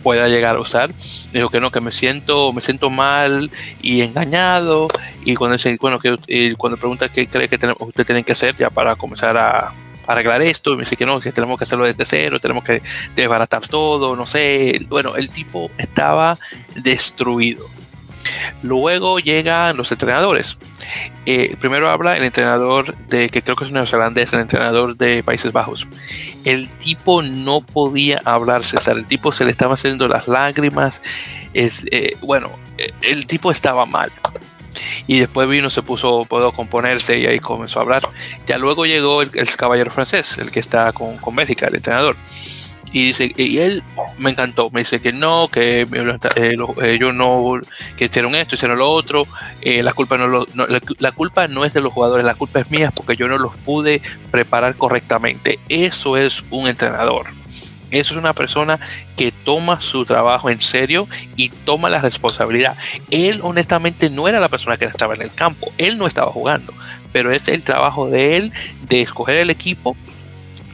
pueda llegar a usar. Dijo que no, que me siento, me siento mal y engañado. Y cuando dice, bueno, que y cuando pregunta qué cree que tenemos, usted tiene que hacer ya para comenzar a, a arreglar esto, y me dice que no, que tenemos que hacerlo desde cero, tenemos que desbaratar todo, no sé. Bueno, el tipo estaba destruido. Luego llegan los entrenadores. Eh, primero habla el entrenador de, que creo que es neozelandés, el entrenador de Países Bajos. El tipo no podía hablar, César. El tipo se le estaba haciendo las lágrimas. Es, eh, bueno, eh, el tipo estaba mal. Y después vino, se puso, pudo componerse y ahí comenzó a hablar. Ya luego llegó el, caballero francés, el que está con, con Bélgica, el entrenador y dice y él me encantó me dice que no que eh, lo, ellos no que hicieron esto hicieron lo otro eh, la culpa no, lo, la, culpa no es de los jugadores la culpa es mía porque yo no los pude preparar correctamente eso es un entrenador eso es una persona que toma su trabajo en serio y toma la responsabilidad. Él honestamente no era la persona que estaba en el campo, él no estaba jugando, pero es el trabajo de él de escoger el equipo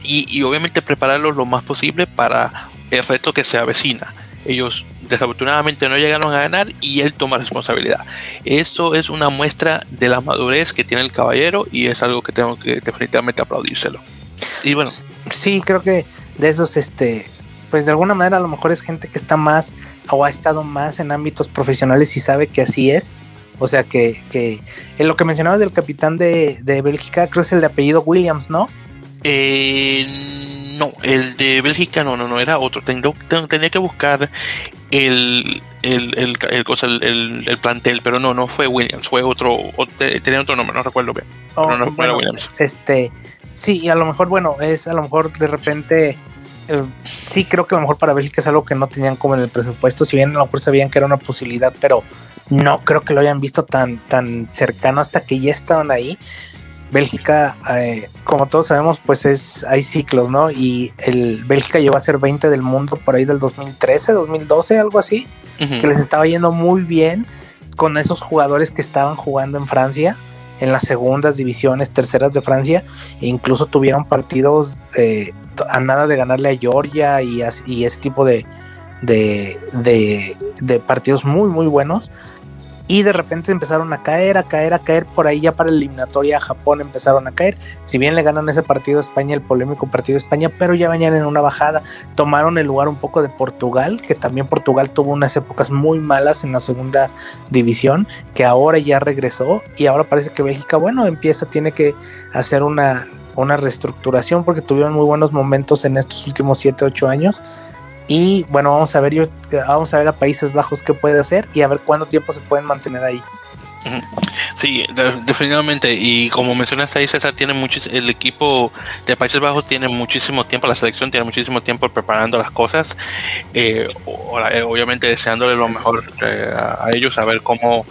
y, obviamente prepararlos lo más posible para el reto que se avecina. Ellos desafortunadamente no llegaron a ganar y él toma responsabilidad. Eso es una muestra de la madurez que tiene el caballero y es algo que tengo que definitivamente aplaudírselo. Y bueno. Sí, creo que de esos, este, pues de alguna manera a lo mejor es gente que está más o ha estado más en ámbitos profesionales y sabe que así es. O sea que, que en lo que mencionabas del capitán de, de Bélgica, creo es el de apellido Williams, ¿no? Eh, no, el de Bélgica no, no, no, era otro. tenía que buscar el, el, el, cosa, el, el, plantel, pero no, no fue Williams, fue otro, tenía otro nombre, no recuerdo bien. pero no, fue Williams. Este, sí, y a lo mejor, bueno, es a lo mejor de repente eh, sí creo que a lo mejor para Bélgica es algo que no tenían como en el presupuesto, si bien a lo mejor sabían que era una posibilidad, pero no creo que lo hayan visto tan, tan cercano hasta que ya estaban ahí. Bélgica, eh, como todos sabemos, pues es hay ciclos, ¿no? Y el Bélgica llegó a ser 20 del mundo por ahí del 2013, 2012, algo así, que les estaba yendo muy bien con esos jugadores que estaban jugando en Francia en las segundas divisiones, terceras de Francia, e incluso tuvieron partidos eh, a nada de ganarle a Georgia y, y ese tipo de, de, de, partidos muy, muy buenos. Y de repente empezaron a caer, a caer, a caer. Por ahí ya para la eliminatoria a Japón empezaron a caer. Si bien le ganan ese partido a España, el polémico partido España, pero ya venían en una bajada. Tomaron el lugar un poco de Portugal, que también Portugal tuvo unas épocas muy malas en la segunda división, que ahora ya regresó. Y ahora parece que Bélgica, bueno, empieza, tiene que hacer una, una reestructuración porque tuvieron muy buenos momentos en estos últimos 7, 8 años. Y bueno, vamos a ver, yo, vamos a ver a Países Bajos qué puede hacer y a ver cuánto tiempo se pueden mantener ahí. Sí, definitivamente. Y como mencionaste ahí, César, tiene mucho, el equipo de Países Bajos tiene muchísimo tiempo, la selección tiene muchísimo tiempo preparando las cosas. Eh, eh, obviamente deseándole lo mejor eh, a, ellos, a ver cómo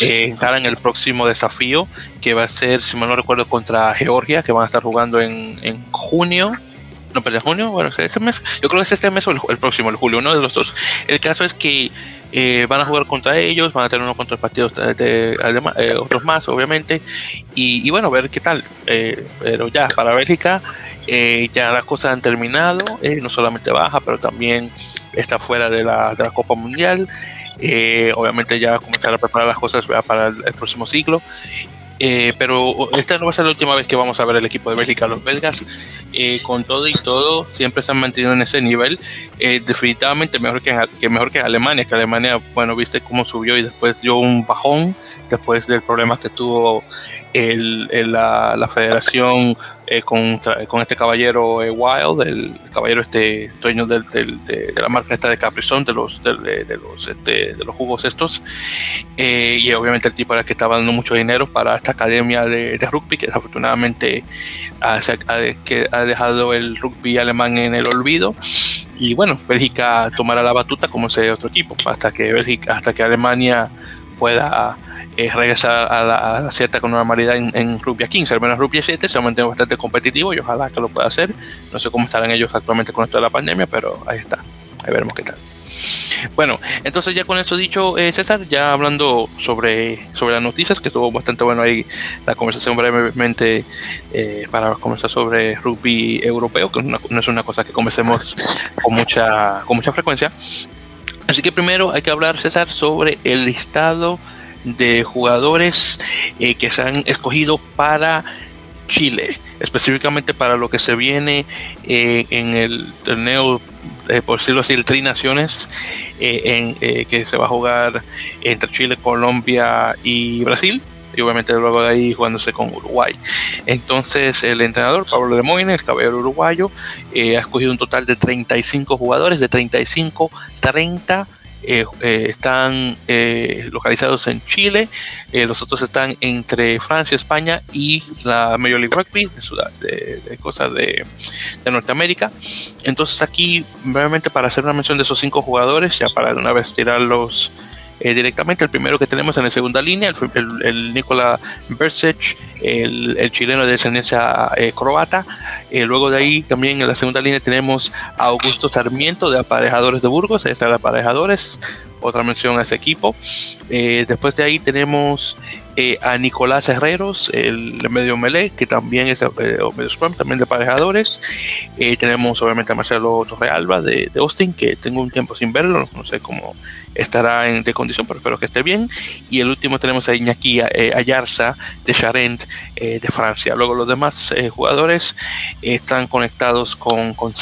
eh, en el próximo desafío, que va a ser, si mal no recuerdo, contra Georgia, que van a estar jugando en, en junio no, pero en junio, bueno, este mes, yo creo que es este mes o el, el, próximo, el julio, uno de los dos. El caso es que eh, van a jugar contra ellos, van a tener unos cuantos partidos de, eh, otros más, obviamente, y, bueno, ver qué tal. Eh, pero ya, para Bélgica, ya las cosas han terminado, no solamente baja, pero también está fuera de la, de la Copa Mundial. obviamente ya comenzar a preparar las cosas para el, próximo ciclo eh, pero esta no va a ser la última vez que vamos a ver el equipo de Bélgica. Los belgas, eh, con todo y todo, siempre se han mantenido en ese nivel. Eh, definitivamente mejor que, mejor que Alemania, que Alemania, bueno, viste cómo subió y después dio un bajón después del problema que tuvo el, la, la, federación eh, con, con, este caballero eh, Wild, el caballero este dueño del, del, de, de, la marca esta de Caprizón, de los, de, de los, este, de los jugos estos, eh, y obviamente el tipo era que estaba dando mucho dinero para esta academia de, rugby, que desafortunadamente ha, que ha dejado el rugby alemán en el olvido. Y bueno, Bélgica tomará la batuta como ese otro equipo, hasta que Bélgica, hasta que Alemania pueda eh, regresar a la, a cierta normalidad en, en Rupia 15, al menos Rupia 7 se mantiene bastante competitivo y ojalá que lo pueda hacer. No sé cómo estarán ellos actualmente con esto de la pandemia, pero ahí está. Ahí veremos qué tal. Bueno, entonces ya con eso dicho, eh, César, ya hablando sobre, sobre las noticias, que estuvo bastante bueno ahí la conversación brevemente eh, para conversar sobre rugby europeo, que no, no es una cosa que conversemos con mucha, con mucha frecuencia. Así que primero hay que hablar, César, sobre el listado de jugadores eh, que se han escogido para Chile, específicamente para lo que se viene eh, en el torneo, eh, por decirlo así, el Tri Naciones, en, que se va a jugar entre Chile, Colombia y Brasil y obviamente luego de ahí jugándose con Uruguay. Entonces el entrenador Pablo Lemoyne, el caballero uruguayo, ha escogido un total de 35 jugadores, de 35, 30 eh, eh, están eh, localizados en Chile, eh, los otros están entre Francia, España y la Major League Rugby de, de, de cosas de, Norteamérica. Entonces aquí, brevemente para hacer una mención de esos cinco jugadores, ya para una vez tirarlos eh, directamente. El primero que tenemos en la segunda línea, el, el, el Nikola Bersic, el, el, chileno de descendencia eh, croata. Eh, luego de ahí también en la segunda línea tenemos a Augusto Sarmiento de Aparejadores de Burgos, ahí está de Aparejadores. otra mención a ese equipo. Después de ahí tenemos eh, a Nicolás Herreros, el medio melee, que también es medio scrum, también de parejadores. tenemos obviamente a Marcelo Torrealba de, de, Austin, que tengo un tiempo sin verlo, no sé cómo estará en de condición, pero espero que esté bien. Y el último tenemos a Iñaki Ayarza de Charente de Francia. Luego los demás jugadores están conectados con, con.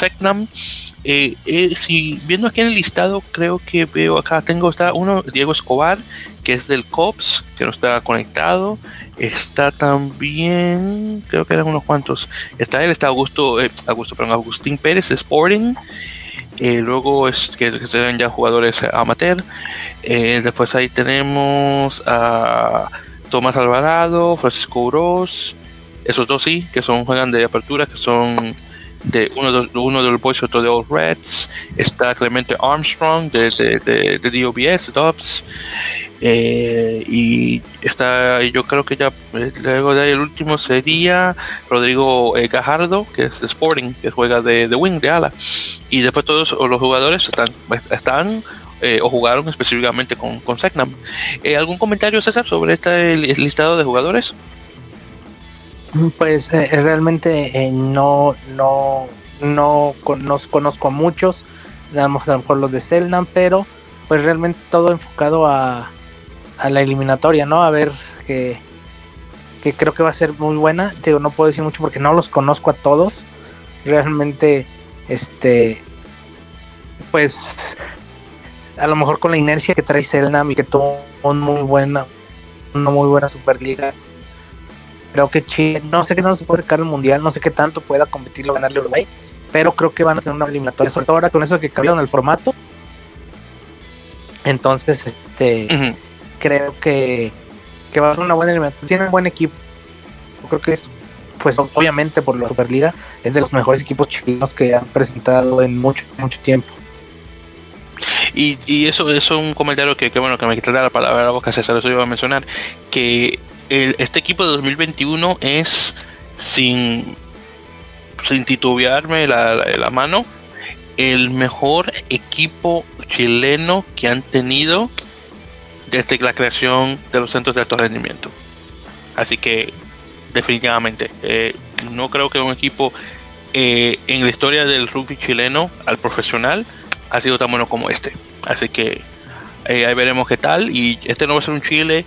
Eh, eh, si viendo aquí en el listado, creo que veo acá, tengo está uno, Diego Escobar, que es del COPS, que no está conectado. Está también, creo que eran unos cuantos. Está él, está Augusto, eh, perdón, Agustín Pérez, Sporting. luego es que, que, serán ya jugadores amateur. después ahí tenemos a Tomás Alvarado, Francisco Uroz. Esos dos sí, que son juegan de apertura, que son de uno de, uno de los boys de Old Reds, está Clemente Armstrong de, de, de, de DOBS, Dobbs, eh, y está, yo creo que ya eh, luego de ahí el último sería Rodrigo eh, Gajardo, que es Sporting, que juega de, de Wing, de ala, y después todos los jugadores están, están o jugaron específicamente con, con Segnam. ¿Algún comentario, César, sobre este listado de jugadores? Pues eh, realmente eh, no, no, no conozco muchos, a lo mejor los de Selnam, pero pues realmente todo enfocado a, a la eliminatoria, ¿no? A ver que, que creo que va a ser muy buena. Digo, no puedo decir mucho porque no los conozco a todos. Realmente, este, pues a lo mejor con la inercia que trae Selnam y que tuvo un muy buena, una muy buena Superliga, Creo que Chile, no sé qué no se puede sacar el mundial, no sé qué tanto pueda competirlo, ganarle a Uruguay, pero creo que van a tener una eliminatoria, sobre todo ahora con eso que cambiaron el formato. Entonces, este, creo que, que va a ser una buena eliminatoria. Tienen un buen equipo. creo que es, pues obviamente por la Superliga, es de los mejores equipos chilenos que han presentado en mucho, mucho tiempo. Y, y eso, es un comentario que, que bueno, que me quita la palabra a la boca, César, eso iba a mencionar, que este equipo de 2021 es sin, sin titubearme la, la, mano el mejor equipo chileno que han tenido desde la creación de los centros de alto rendimiento. Así que definitivamente eh, no creo que un equipo eh, en la historia del rugby chileno al profesional ha sido tan bueno como este. Así que eh, ahí veremos qué tal. Y este no va a ser un Chile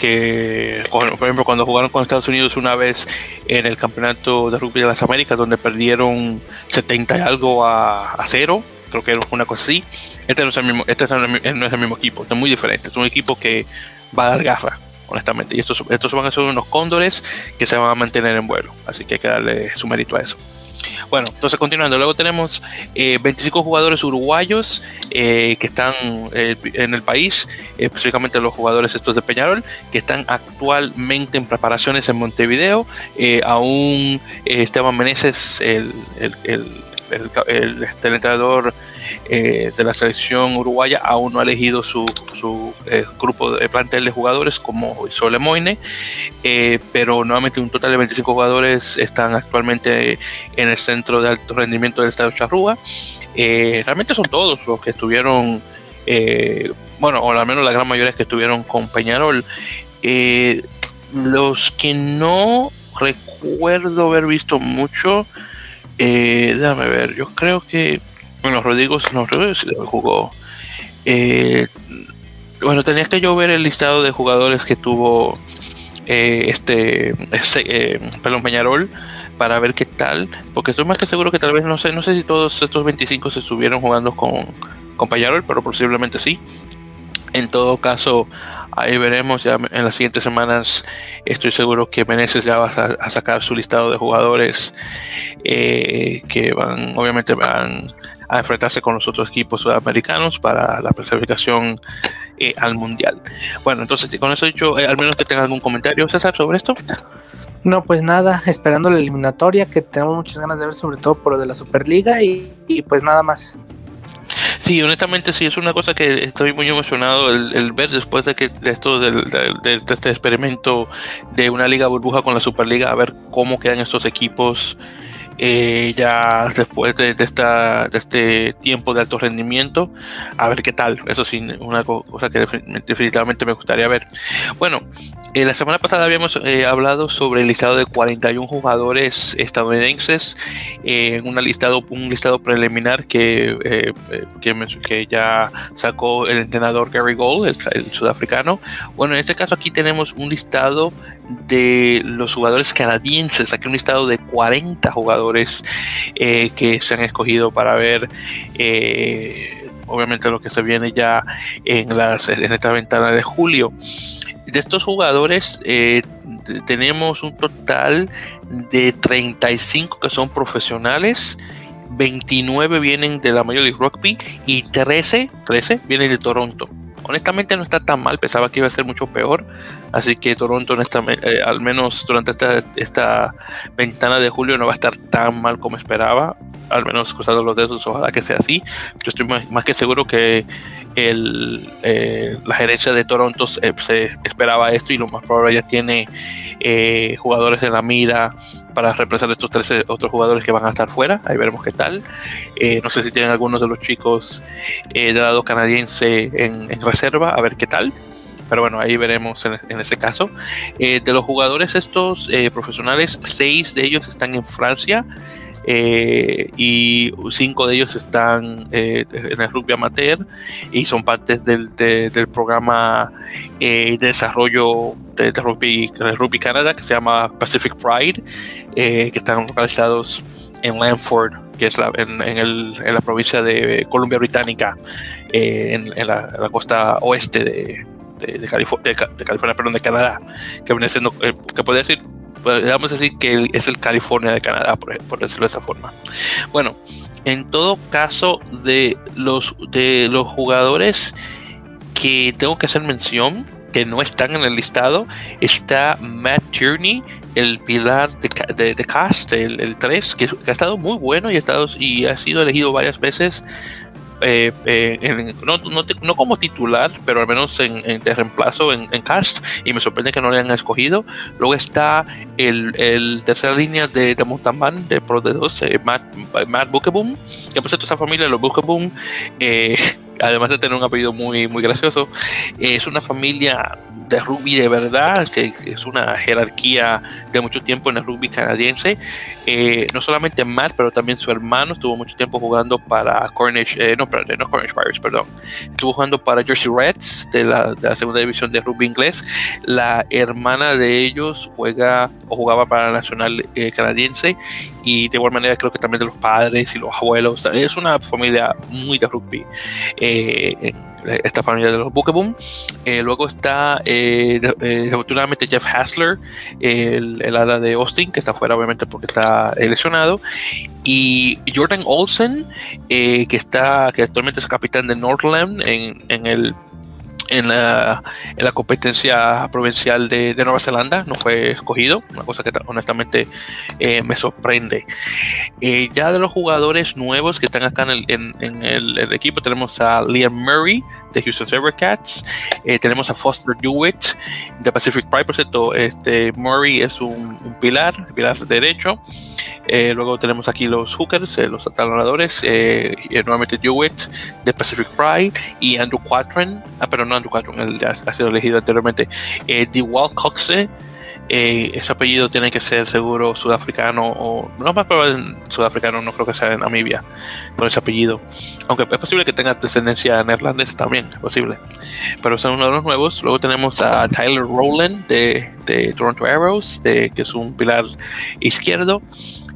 que, por ejemplo, cuando jugaron con Estados Unidos una vez en el campeonato de rugby de las Américas, donde perdieron 70 y algo a, a cero, creo que era una cosa así. Este no es el mismo, este no es el mismo equipo, es muy diferente. Es un equipo que va a dar garra, honestamente. Y estos, estos van a ser unos cóndores que se van a mantener en vuelo. Así que hay que darle su mérito a eso. Bueno, entonces continuando, luego tenemos 25 eh, jugadores uruguayos eh, que están eh, en el país, específicamente los jugadores estos de Peñarol, que están actualmente en preparaciones en Montevideo. aún Esteban Meneses, el, el entrenador eh, de la selección uruguaya aún no ha elegido su, su eh, grupo de plantel de jugadores como hizo Lemoine, eh, pero nuevamente un total de 25 jugadores están actualmente en el centro de alto rendimiento del estado Charrúa. realmente son todos los que estuvieron, bueno, o al menos la gran mayoría que estuvieron con Peñarol. los que no recuerdo haber visto mucho, déjame ver, yo creo que bueno, Rodrigo no jugó. Eh, bueno, tenías que yo ver el listado de jugadores que tuvo eh, este, este eh, Peñarol para ver qué tal, porque estoy más que seguro que tal vez no sé, no sé si todos estos 25 se estuvieron jugando con, con Peñarol, pero posiblemente sí. En todo caso, ahí veremos ya en las siguientes semanas. Estoy seguro que Meneses ya va a, sacar su listado de jugadores que van, obviamente van a enfrentarse con los otros equipos sudamericanos para la clasificación eh, al mundial. Bueno, entonces con eso dicho, eh, al menos que tengan algún comentario, César, sobre esto. No, pues nada, esperando la eliminatoria que tenemos muchas ganas de ver, sobre todo por lo de la Superliga y, pues nada más. Sí, honestamente sí, es una cosa que estoy muy emocionado el, ver después de que de esto del, de, este experimento de una liga burbuja con la Superliga, a ver cómo quedan estos equipos eh, ya después de, esta, de este tiempo de alto rendimiento, a ver qué tal. Eso sí, una cosa que definitivamente me gustaría ver. Bueno, eh, la semana pasada habíamos eh, hablado sobre el listado de 41 jugadores estadounidenses, en una listado, un listado preliminar que, que, ya sacó el entrenador Gary Gold, el sudafricano. Bueno, en este caso aquí tenemos un listado de los jugadores canadienses, aquí un listado de 40 jugadores eh, que se han escogido para ver eh, obviamente lo que se viene ya en, las, en esta ventana de julio. De estos jugadores eh, tenemos un total de 35 que son profesionales. 29 vienen de la Major League Rugby y 13, 13 vienen de Toronto honestamente no está tan mal, pensaba que iba a ser mucho peor, así que Toronto honestamente, eh, al menos durante esta, esta, ventana de julio no va a estar tan mal como esperaba, al menos cruzando los dedos, ojalá que sea así. Yo estoy más, que seguro que el, eh, la gerencia de Toronto se, esperaba esto y lo más probable ya tiene eh, jugadores en la mira para reemplazar estos 13 otros jugadores que van a estar fuera. Ahí veremos qué tal. Eh, no sé si tienen algunos de los chicos de lado canadiense en, reserva, a ver qué tal. Pero bueno, ahí veremos en, ese caso. de los jugadores estos profesionales, seis de ellos están en Francia. Eh, y cinco de ellos están eh, en el rugby amateur y son partes del, programa eh, de desarrollo de, rugby, de rugby Canadá que se llama Pacific Pride, que están localizados en Lanford, que es la, en, el, en, la provincia de Columbia Británica, en, la, costa oeste de, California, perdón, de Canadá, que viene siendo, que puede decir podríamos decir que es el California de Canadá, por, decirlo de esa forma. Bueno, en todo caso, de los, de los jugadores que tengo que hacer mención, que no están en el listado, está Matt Tierney, el pilar de, de, cast, el, 3, que, ha estado muy bueno y ha, estado, y ha sido elegido varias veces eh, eh, no, no, como titular, pero al menos en, de reemplazo en, cast, y me sorprende que no le hayan escogido. Luego está el, el tercera línea de, de Mountain de Pro de 2, eh, Matt, Matt Bookeboom, que por cierto esa familia, los Bookeboom, [LAUGHS] además de tener un apellido muy, muy gracioso, es una familia de rugby de verdad, que es una jerarquía de mucho tiempo en el rugby canadiense. Eh, no solamente Matt, pero también su hermano estuvo mucho tiempo jugando para Cornish, eh, no, perdón, no Cornish Pirates, perdón. Estuvo jugando para Jersey Reds de la, de la, segunda división de rugby inglés. La hermana de ellos juega o jugaba para la nacional eh, canadiense y de igual manera creo que también de los padres y los abuelos. Es una familia muy de rugby. esta familia de los Bookeboom. luego está desafortunadamente Jeff Hassler, el, el ala de Austin, que está fuera obviamente porque está lesionado. Y Jordan Olsen, eh, que está, que actualmente es capitán de Northland en, en el en la, en la, competencia provincial de, Nueva Zelanda, no fue escogido, una cosa que honestamente eh, me sorprende. Eh, ya de los jugadores nuevos que están acá en el, el, equipo, tenemos a Liam Murray de Houston Sabercats, eh, tenemos a Foster Dewitt de Pacific Pride, por cierto, este, Murray es un, un pilar, pilar derecho. luego tenemos aquí los hookers, los atalonadores, nuevamente Dewitt de Pacific Pride y Andrew Quatren, ah, pero no Andrew ha sido elegido anteriormente. Eh, Diwal Coxe, eh, ese apellido tiene que ser seguro sudafricano o no más probable sudafricano, no creo que sea en Namibia con ese apellido. Aunque es posible que tenga descendencia neerlandesa también, es posible. Pero son uno de los nuevos. Luego tenemos a Tyler Rowland de, Toronto Arrows, de, que es un pilar izquierdo.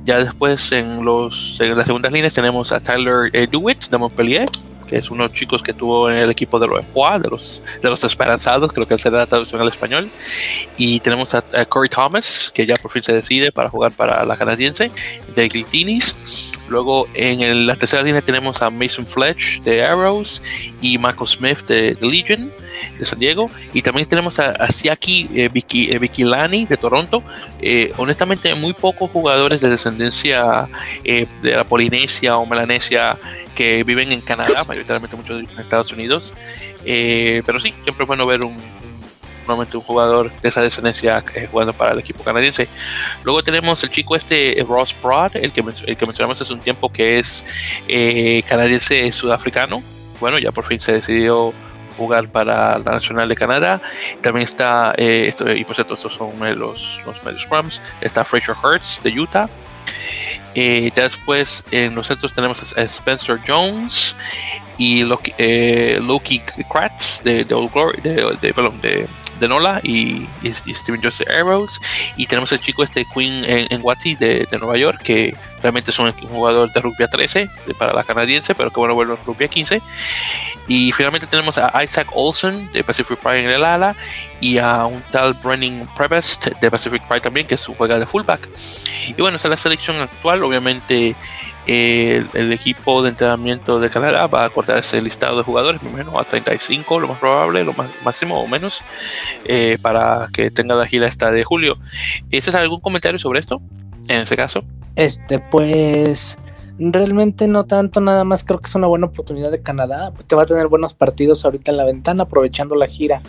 Ya después en, los, en las segundas líneas tenemos a Tyler eh, Dewitt de Montpellier que es uno de los chicos que tuvo en el equipo de los de los, de los esperanzados, creo que será la traducción al español. Y tenemos a, Corey Thomas, que ya por fin se decide para jugar para la canadiense, de Glitinis. Luego en la tercera línea tenemos a Mason Fletch de Arrows y Michael Smith de, Legion de San Diego. Y también tenemos a, a Siaki eh, eh de Toronto. Eh, honestamente, muy pocos jugadores de descendencia eh, de la Polinesia o Melanesia que viven en Canadá, mayoritariamente muchos en Estados Unidos. Pero sí, siempre es bueno ver un, un jugador de esa descendencia eh, jugando para el equipo canadiense. Luego tenemos el chico este Ross Broad, el que, el que mencionamos hace un tiempo que es canadiense sudafricano. Bueno, ya por fin se decidió jugar para la Nacional de Canadá. También está, eh, y por cierto, estos son los, los medios scrums. Está Fraser Hertz de Utah. Eh, ya después en los centros tenemos a Spencer Jones y Loki, eh, Kratz de, Old Glory, de, de, Nola y, y, Steven Joseph Arrows. Y tenemos el chico este Queen en, en de, Nueva York, que realmente es un, jugador de rugby a 13 para la canadiense, pero que bueno, vuelve a rugby a 15. Y finalmente tenemos a Isaac Olsen de Pacific Pride en el ala y a un tal Brennan Prevest de Pacific Pride también, que es su juega de fullback. Y bueno, esta es la selección actual. Obviamente, eh, el, el, equipo de entrenamiento de Canadá va a cortar ese listado de jugadores, menos a 35, lo más probable, lo más, máximo o menos, eh, para que tenga la gira esta de julio. ¿Ese algún comentario sobre esto? En ese caso. Este, pues realmente no tanto, nada más creo que es una buena oportunidad de Canadá. Te va a tener buenos partidos ahorita en la ventana, aprovechando la gira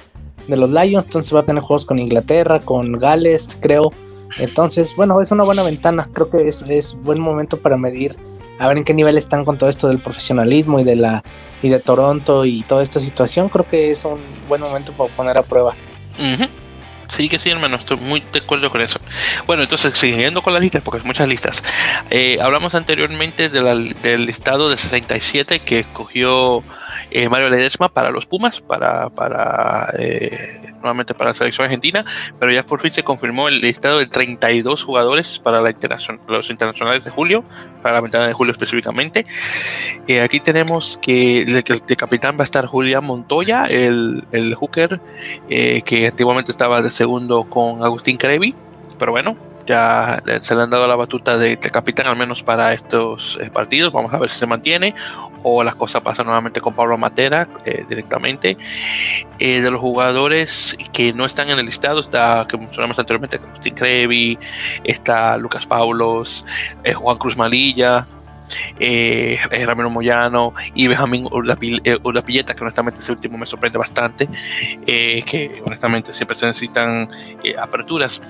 de los Lions. Entonces va a tener juegos con Inglaterra, con Gales, creo. Entonces, bueno, es una buena ventana. Creo que es, es buen momento para medir a ver en qué nivel están con todo esto del profesionalismo y de la y de Toronto y toda esta situación. Creo que es un buen momento para poner a prueba. Sí que sí, hermano, estoy muy de acuerdo con eso. Bueno, entonces, siguiendo con las listas, porque hay muchas listas. Eh, hablamos anteriormente de la, del listado de 67 que escogió eh, Mario Ledesma para los Pumas, para, para eh, nuevamente para la selección argentina, pero ya por fin se confirmó el listado de 32 jugadores para la internacion los internacionales de julio, para la ventana de julio específicamente. Eh, aquí tenemos que el, capitán va a estar Julián Montoya, el, el hooker eh, que antiguamente estaba de segundo con Agustín Crevi, pero bueno, ya se le han dado la batuta de, de capitán al menos para estos eh, partidos. Vamos a ver si se mantiene o las cosas pasan nuevamente con Pablo Matera eh, directamente. Eh, de los jugadores que no están en el listado está, que mencionamos anteriormente, Agustín Crevi, está Lucas Paulos, eh, Juan Cruz Malilla, eh, Ramiro Moyano y Benjamín Urapilleta, que honestamente ese último me sorprende bastante, eh, que honestamente siempre se necesitan eh, aperturas.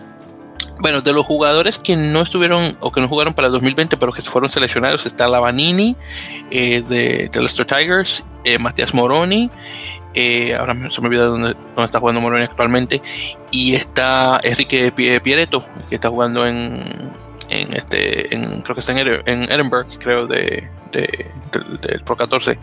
Bueno, de los jugadores que no estuvieron o que no jugaron para el 2020, pero que fueron seleccionados, está Lavanini eh, de, de Leicester Tigers, eh, Matías Moroni, eh, ahora se me olvida dónde, dónde, está jugando Moroni actualmente, y está Enrique Pieretto, que está jugando en, en este, en, creo que está en, en Edinburgh, creo, de, de, de, del Pro 14.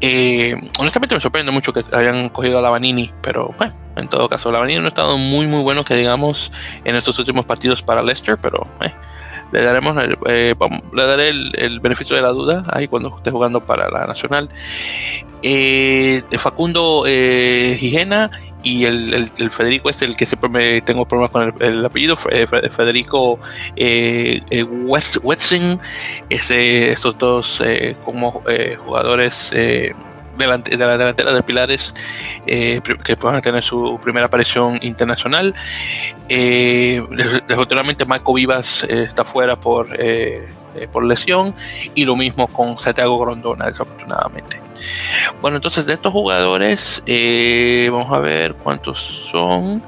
Eh, honestamente me sorprende mucho que hayan cogido a Lavanini, pero bueno, en todo caso, Lavanini no ha estado muy, muy bueno, que digamos, en estos últimos partidos para Leicester, pero eh, le daremos el, eh, le daré el, beneficio de la duda ahí cuando esté jugando para la Nacional. Eh, Facundo eh, Gijena y el, Federico este, el que siempre me tengo problemas con el, el apellido, Federico eh, eh, West, esos dos eh, como jugadores delante, de la delantera de Pilares que puedan tener su primera aparición internacional. desafortunadamente Marco Vivas está fuera por, por lesión y lo mismo con Santiago Grondona, desafortunadamente. Bueno, entonces de estos jugadores, eh, vamos a ver cuántos son.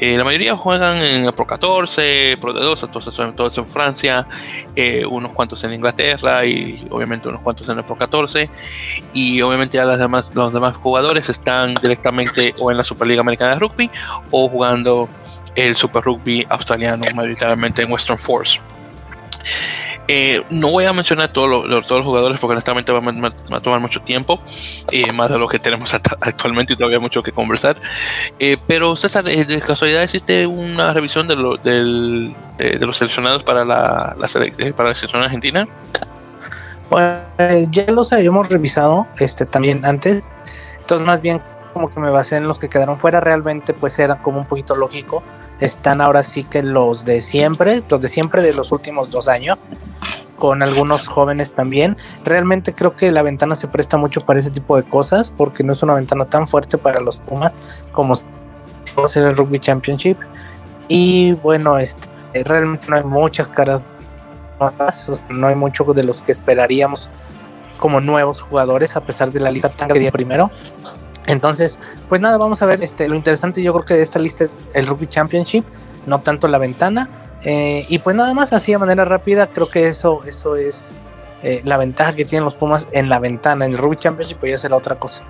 Eh, la mayoría juegan en el Pro 14, Pro de 2, entonces todos en Francia, eh, unos cuantos en Inglaterra y obviamente unos cuantos en el Pro 14. Y obviamente ya las demás, los demás jugadores están directamente o en la Superliga Americana de Rugby o jugando el Super Rugby australiano, mayoritariamente en Western Force. Eh, no voy a mencionar todos los, todos los jugadores porque honestamente va, a tomar mucho tiempo, eh, más de lo que tenemos [LAUGHS] actualmente y todavía mucho que conversar. Eh, pero César, de casualidad existe una revisión de, lo, de, los seleccionados para la, la, para la selección argentina. Pues ya los habíamos revisado este, también antes, entonces más bien como que me basé en los que quedaron fuera, realmente pues era como un poquito lógico están ahora sí que los de siempre, los de siempre de los últimos dos años, con algunos jóvenes también. Realmente creo que la ventana se presta mucho para ese tipo de cosas, porque no es una ventana tan fuerte para los Pumas como va a ser el Rugby Championship. Y bueno, este, realmente no hay muchas caras nuevas, no hay mucho de los que esperaríamos como nuevos jugadores, a pesar de la liga tan que primero. Entonces, pues nada, vamos a ver. Este, lo interesante yo creo que de esta lista es el Rugby Championship, no tanto la ventana. Eh, y pues nada más así de manera rápida, creo que eso, eso es eh, la ventaja que tienen los Pumas en la ventana. En el Rugby Championship pues ya será otra cosa.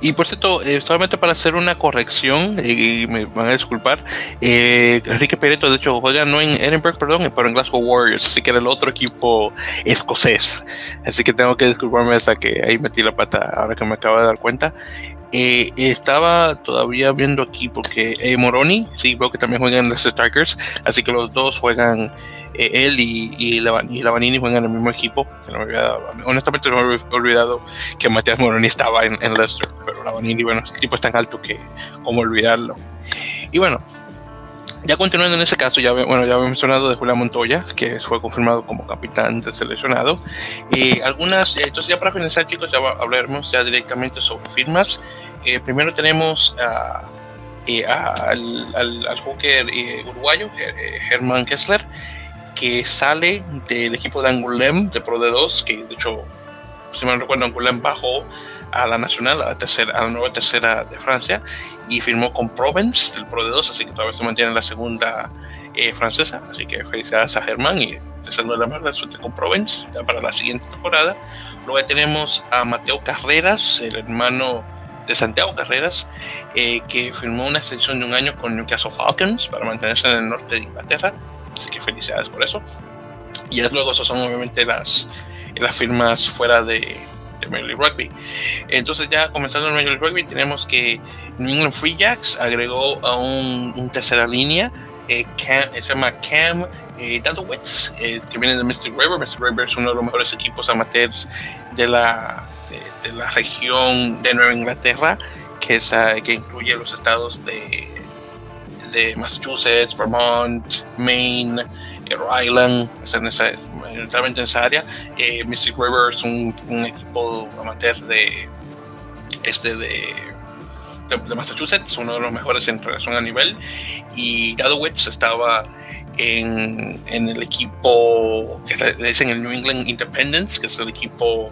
Y por cierto, eh, solamente para hacer una corrección, y me van a disculpar, eh, Enrique Pereto de hecho juega no en Edinburgh, perdón, pero en Glasgow Warriors, así que era el otro equipo escocés. Así que tengo que disculparme hasta que ahí metí la pata ahora que me acabo de dar cuenta. Eh, estaba todavía viendo aquí porque eh, Moroni, sí, veo que también juegan en los Strikers, así que los dos juegan eh, él y, y, Lavanini juegan en el mismo equipo. honestamente no me he olvidado que Matías Moroni estaba en, Leicester, pero Lavanini, bueno, este tipo es tan alto que como olvidarlo. Y bueno, ya continuando en ese caso, ya, bueno, ya había mencionado de Julián Montoya, que fue confirmado como capitán de seleccionado. Y algunas, entonces ya para finalizar, chicos, ya hablaremos ya directamente sobre firmas. Eh, primero tenemos eh, al, al, al, hooker uruguayo, Germán Kessler, que sale del equipo de Angoulême de Pro D2, que de hecho, si me recuerdo, Angoulême bajó a la nacional, a la, tercera, a la nueva tercera de Francia, y firmó con Provence del Pro D2, así que todavía se mantiene en la segunda eh, francesa. Así que felicidades a Germán y deseando la mejor suerte con Provence ya para la siguiente temporada. Luego tenemos a Mateo Carreras, el hermano de Santiago Carreras, eh, que firmó una extensión de un año con Newcastle Falcons para mantenerse en el norte de Inglaterra Así que felicidades por eso. Y es luego, esas son obviamente las, las firmas fuera de, de Major League Rugby. Entonces, ya comenzando en Major League Rugby, tenemos que New England Free Jacks agregó a un, tercera línea. Eh, se llama Cam eh, eh, que viene de Mystic River. Mystic River es uno de los mejores equipos amateurs de la, de, la región de Nueva Inglaterra, que, es, que incluye los estados de de Massachusetts, Vermont, Maine, Rhode Island, en esa, en esa área. Eh, Mystic River es un, equipo amateur de este de, de, Massachusetts, uno de los mejores en relación a nivel. Y Gadowitz estaba en, en, el equipo que le dicen el New England Independence, que es el equipo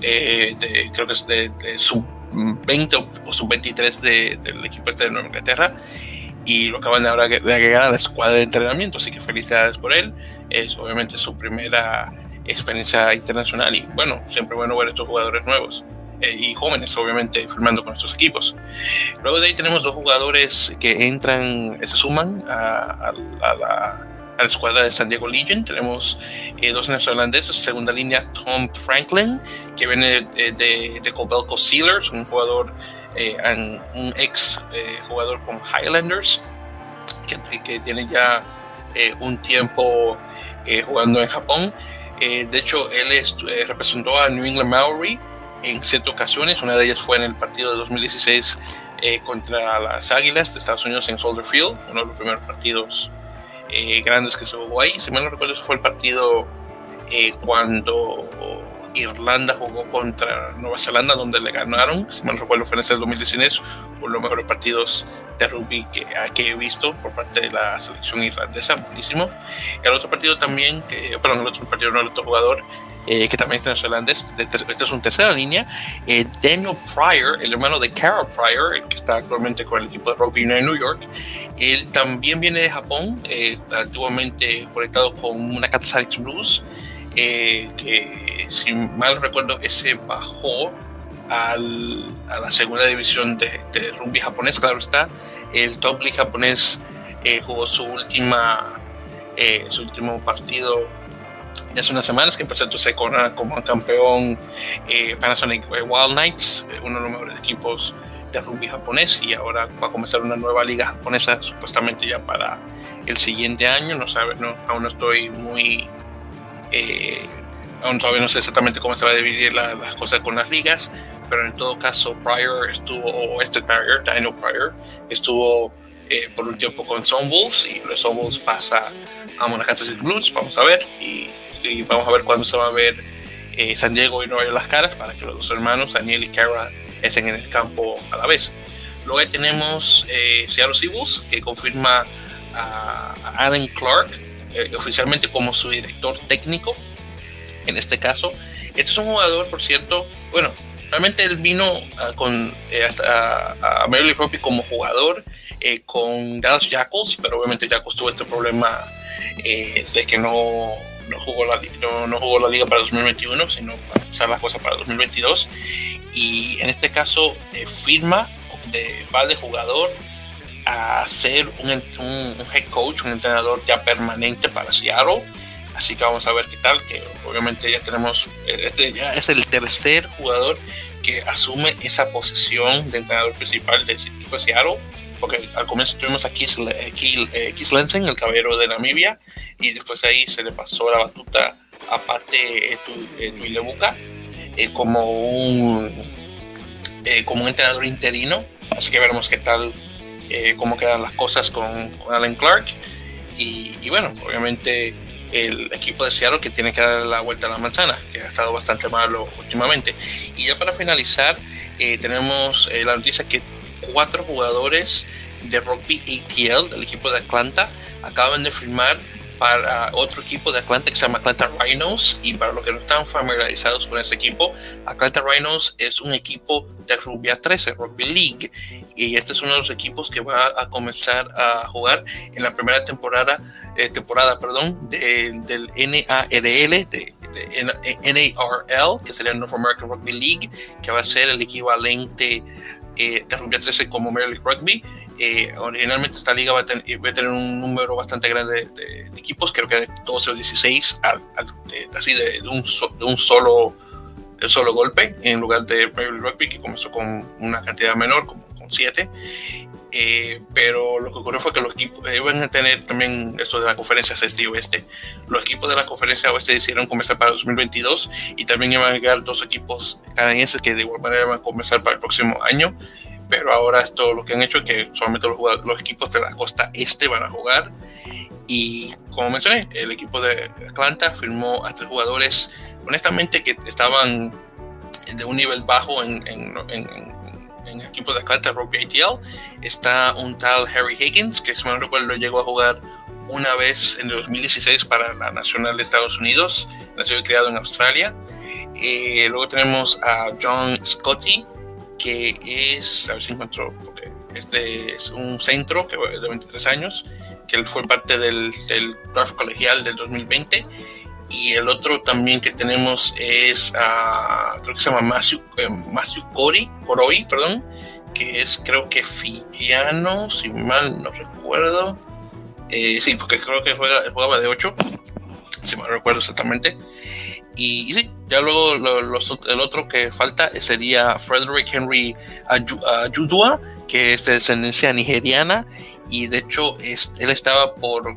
eh, de, creo que es de, sub 20 o sub 23 del equipo este de Nueva Inglaterra y lo acaban de agregar a la escuadra de entrenamiento, así que felicidades por él. Es obviamente su primera experiencia internacional y bueno, siempre bueno ver estos jugadores nuevos eh, y jóvenes, obviamente, firmando con estos equipos. Luego de ahí tenemos dos jugadores que entran, se suman a, la, a la escuadra de San Diego Legion. Tenemos eh, dos neozelandeses, segunda línea Tom Franklin, que viene de, de, de Cobelco Sealers, un jugador eh, un ex eh, jugador con Highlanders, que, tiene ya eh, un tiempo jugando en Japón. de hecho, él representó a New England Maori en siete ocasiones. Una de ellas fue en el partido de 2016 contra las Águilas de Estados Unidos en Soldier Field, uno de los primeros partidos grandes que se jugó ahí. Si mal no recuerdo, ese fue el partido cuando Irlanda jugó contra Nueva Zelanda, donde le ganaron, si me recuerdo, fue en el 2019, uno de los mejores partidos de rugby que, que, he visto por parte de la selección irlandesa, buenísimo. El otro partido también, que, perdón, el otro partido no, el otro jugador, eh, que también es neozelandés, este es un tercera línea, eh, Daniel Pryor, el hermano de Cara Pryor, el que está actualmente con el equipo de rugby en New York, él también viene de Japón, eh, antiguamente conectado con una Katasarix Blues, eh, que si mal recuerdo ese bajó al, a la segunda división de, de, rugby japonés, claro está, el top league japonés eh, jugó su última eh, su último partido de hace unas semanas que empezó se corona como campeón Panasonic Wild Knights, uno de los mejores equipos de rugby japonés y ahora va a comenzar una nueva liga japonesa supuestamente ya para el siguiente año, no sabe, no, aún no estoy muy eh, aún todavía no sé exactamente cómo se va a dividir las cosas con las ligas, pero en todo caso, Pryor estuvo, o este Pryor, Daniel Pryor, estuvo eh, por un tiempo con Sun Wolves y los Sun Wolves pasa a Monaco Blues, vamos a ver, y, vamos a ver cuándo se va a ver eh, San Diego y Nueva York las caras para que los dos hermanos, Daniel y Kara, estén en el campo a la vez. Luego tenemos eh, Seattle Seahawks, que confirma a, a Alan Clark, eh, oficialmente como su director técnico, en este caso. Este es un jugador, por cierto, bueno, realmente él vino ah, con, eh, a, a Major League como jugador eh, con Dallas Jackals, pero obviamente Jackals tuvo este problema eh, de que no, no, jugó la, no, jugó la liga para 2021, sino para usar las cosas para 2022. Y en este caso firma de, va de jugador a ser un, un, head coach, un entrenador ya permanente para Seattle. Así que vamos a ver qué tal, que obviamente ya tenemos, este ya es el tercer jugador que asume esa posición de entrenador principal del equipo de Seattle, porque al comienzo tuvimos a Keith, eh, Lensen, el caballero de Namibia, y después de ahí se le pasó la batuta a Pate Tuilebuca eh, como, un, eh, como un entrenador interino, así que veremos qué tal, cómo quedan las cosas con, con Alan Clark, y, y bueno, obviamente el equipo de Seattle que tiene que dar la vuelta a la manzana, que ha estado bastante malo últimamente. Y ya para finalizar, eh, tenemos eh, la noticia que cuatro jugadores de rugby ATL del equipo de Atlanta acaban de firmar para otro equipo de Atlanta que se llama Atlanta Rhinos y para los que no están familiarizados con ese equipo, Atlanta Rhinos es un equipo de rugby a 13, Rugby League y este es uno de los equipos que va a comenzar a jugar en la primera temporada, eh, temporada perdón, del NARL, de, NARL, que sería North American Rugby League, que va a ser el equivalente eh, de rugby a 13 como League Rugby eh, originalmente esta liga va a, tener un número bastante grande de, equipos, creo que de 12 o 16, así de, un, de un solo, solo golpe, en lugar de Premier Rugby, que comenzó con una cantidad menor, como con 7. Eh, pero lo que ocurrió fue que los equipos eh, iban a tener también esto de la conferencia este y oeste. Los equipos de la conferencia oeste decidieron comenzar para 2022 y también iban a llegar dos equipos canadienses que de igual manera van a comenzar para el próximo año pero ahora esto lo que han hecho es que solamente los, los equipos de la costa este van a jugar. Y como mencioné, el equipo de Atlanta firmó a tres jugadores, honestamente, que estaban de un nivel bajo en, en, en, el equipo de Atlanta Rugby ATL. Está un tal Harry Higgins, que si me recuerdo llegó a jugar una vez en el 2016 para la Nacional de Estados Unidos, nació y criado en Australia. Eh, luego tenemos a John Scotty, que es, a ver si encuentro, porque este es un centro que de 23 años, que él fue parte del, del draft colegial del 2020. Y el otro también que tenemos es, uh, creo que se llama Matthew, eh, Matthew Corey, perdón, que es creo que Fiano, si mal no recuerdo. Eh, sí, porque creo que juega, jugaba de 8, si mal recuerdo exactamente. Y, sí, ya luego el otro que falta sería Frederick Henry Ayudua, que es de descendencia nigeriana y de hecho él estaba por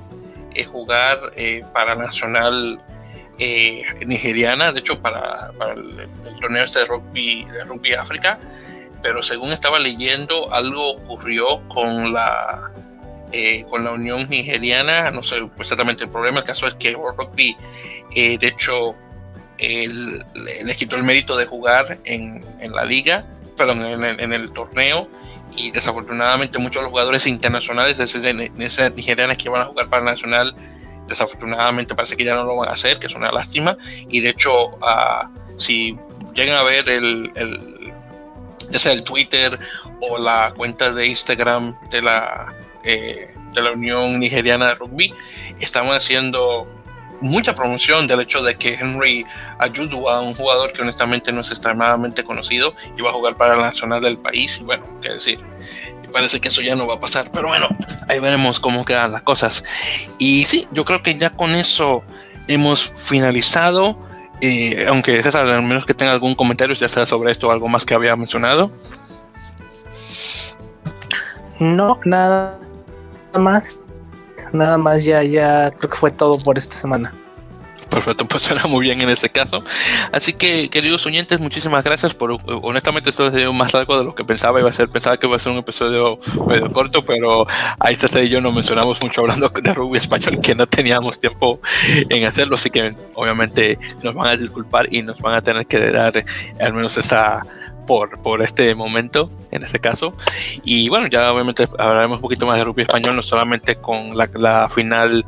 eh, jugar eh, para nacional eh, nigeriana, de hecho para, el, torneo este de rugby, de rugby África, pero según estaba leyendo algo ocurrió con la con la Unión Nigeriana, no sé exactamente el problema, el caso es que World Rugby de hecho él, les quitó el mérito de jugar en, en la liga, perdón, en, en, el torneo. Y desafortunadamente muchos jugadores internacionales de, ese nigerianas que van a jugar para el Nacional, desafortunadamente parece que ya no lo van a hacer, que es una lástima. Y de hecho, uh, si llegan a ver el, el, el Twitter o la cuenta de Instagram de la, eh, de la Unión Nigeriana de Rugby, estamos haciendo mucha promoción del hecho de que Henry ayudó a un jugador que honestamente no es extremadamente conocido va a jugar para la nacional del país. Y bueno, qué decir, parece que eso ya no va a pasar, pero bueno, ahí veremos cómo quedan las cosas. Y sí, yo creo que ya con eso hemos finalizado. Eh, aunque César, al menos que tenga algún comentario, ya sea sobre esto o algo más que había mencionado. No, nada más nada más ya, ya creo que fue todo por esta semana. Perfecto, pues suena muy bien en este caso. Así que, queridos oyentes, muchísimas gracias por. Honestamente, esto es más largo de lo que pensaba. Iba a ser, pensaba que iba a ser un episodio medio corto, pero ahí está y yo no mencionamos mucho hablando de rugby español, que no teníamos tiempo en hacerlo. Así que, obviamente, nos van a disculpar y nos van a tener que dar al menos esa por, por este momento, en este caso. Y bueno, ya obviamente hablaremos un poquito más de rugby español, no solamente con la, la final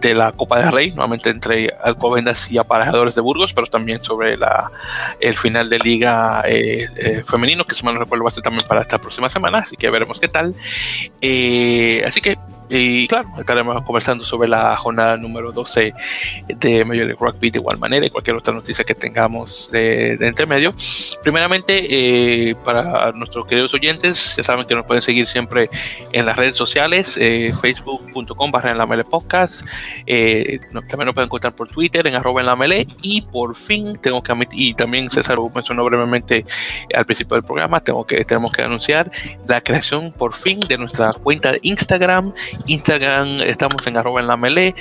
de la Copa del Rey, nuevamente entre Alcobendas y Aparejadores de Burgos, pero también sobre la, el final de Liga eh, eh, Femenino, que si mal no recuerdo va a ser también para esta próxima semana, así que veremos qué tal. Eh, así que y claro, estaremos conversando sobre la jornada número 12 de Major League Rugby de igual manera y cualquier otra noticia que tengamos de, de entre medio. Primeramente, eh, para nuestros queridos oyentes, ya saben que nos pueden seguir siempre en las redes sociales, eh, facebook.com barra en la mele podcast. Eh, también nos pueden encontrar por Twitter en arroba en la mele y por fin tengo que admitir, y también César mencionó brevemente al principio del programa, tengo que, tenemos que anunciar la creación por fin de nuestra cuenta de Instagram Instagram estamos en arroba en la melee.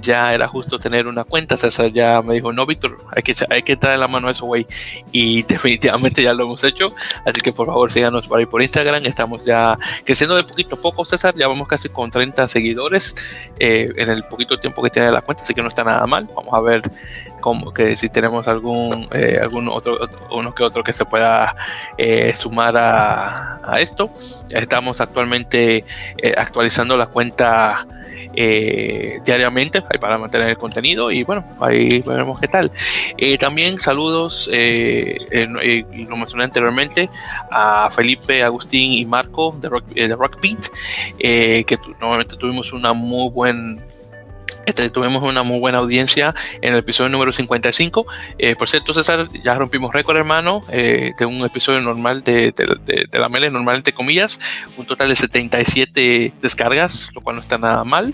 Ya era justo tener una cuenta. César ya me dijo, no, Víctor, hay que, hay que entrar en la mano a eso, güey. Y [LAUGHS] definitivamente ya lo hemos hecho. Así que por favor síganos por ahí por Instagram. Estamos ya creciendo de poquito a poco, César. Ya vamos casi con 30 seguidores eh, en el poquito tiempo que tiene la cuenta. Así que no está nada mal. Vamos a ver como que si tenemos algún, eh, algún otro, uno que otro que se pueda eh, sumar a, a, esto. Estamos actualmente eh, actualizando la cuenta eh, diariamente para mantener el contenido y bueno, ahí veremos qué tal. Eh, también saludos, lo mencioné anteriormente, a Felipe, Agustín y Marco de Rock, de Rock Beat, que nuevamente tuvimos una muy buena este, tuvimos una muy buena audiencia en el episodio número 55. Eh, por cierto, César, ya rompimos récord, hermano, eh, de un episodio normal de, de, de, de la Mele, normal entre comillas, un total de 77 descargas, lo cual no está nada mal.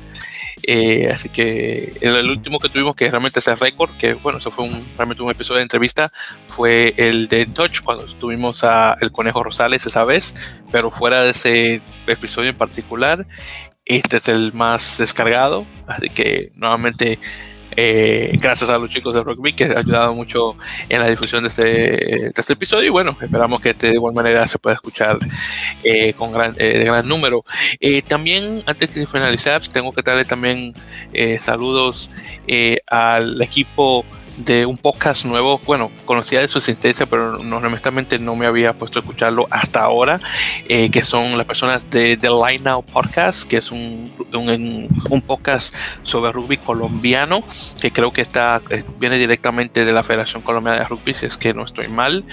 Eh, así que el, último que tuvimos, que realmente es el récord, que bueno, eso fue realmente un episodio de entrevista, fue el de Touch, cuando tuvimos a el Conejo Rosales esa vez, pero fuera de ese episodio en particular, este es el más descargado, así que nuevamente eh, gracias a los chicos de Rockbeat que han ayudado mucho en la difusión de este, de este, episodio y bueno, esperamos que este de igual manera se pueda escuchar eh, con gran, eh, de gran número. Eh, también, antes de finalizar, tengo que darle también saludos al equipo de un podcast nuevo. Bueno, conocía de su existencia, pero no, honestamente no me había puesto a escucharlo hasta ahora, eh, que son las personas de The Line Now Podcast, que es un, un, podcast sobre rugby colombiano, que creo que está eh, viene directamente de la Federación Colombiana de Rugby, si es que no estoy mal.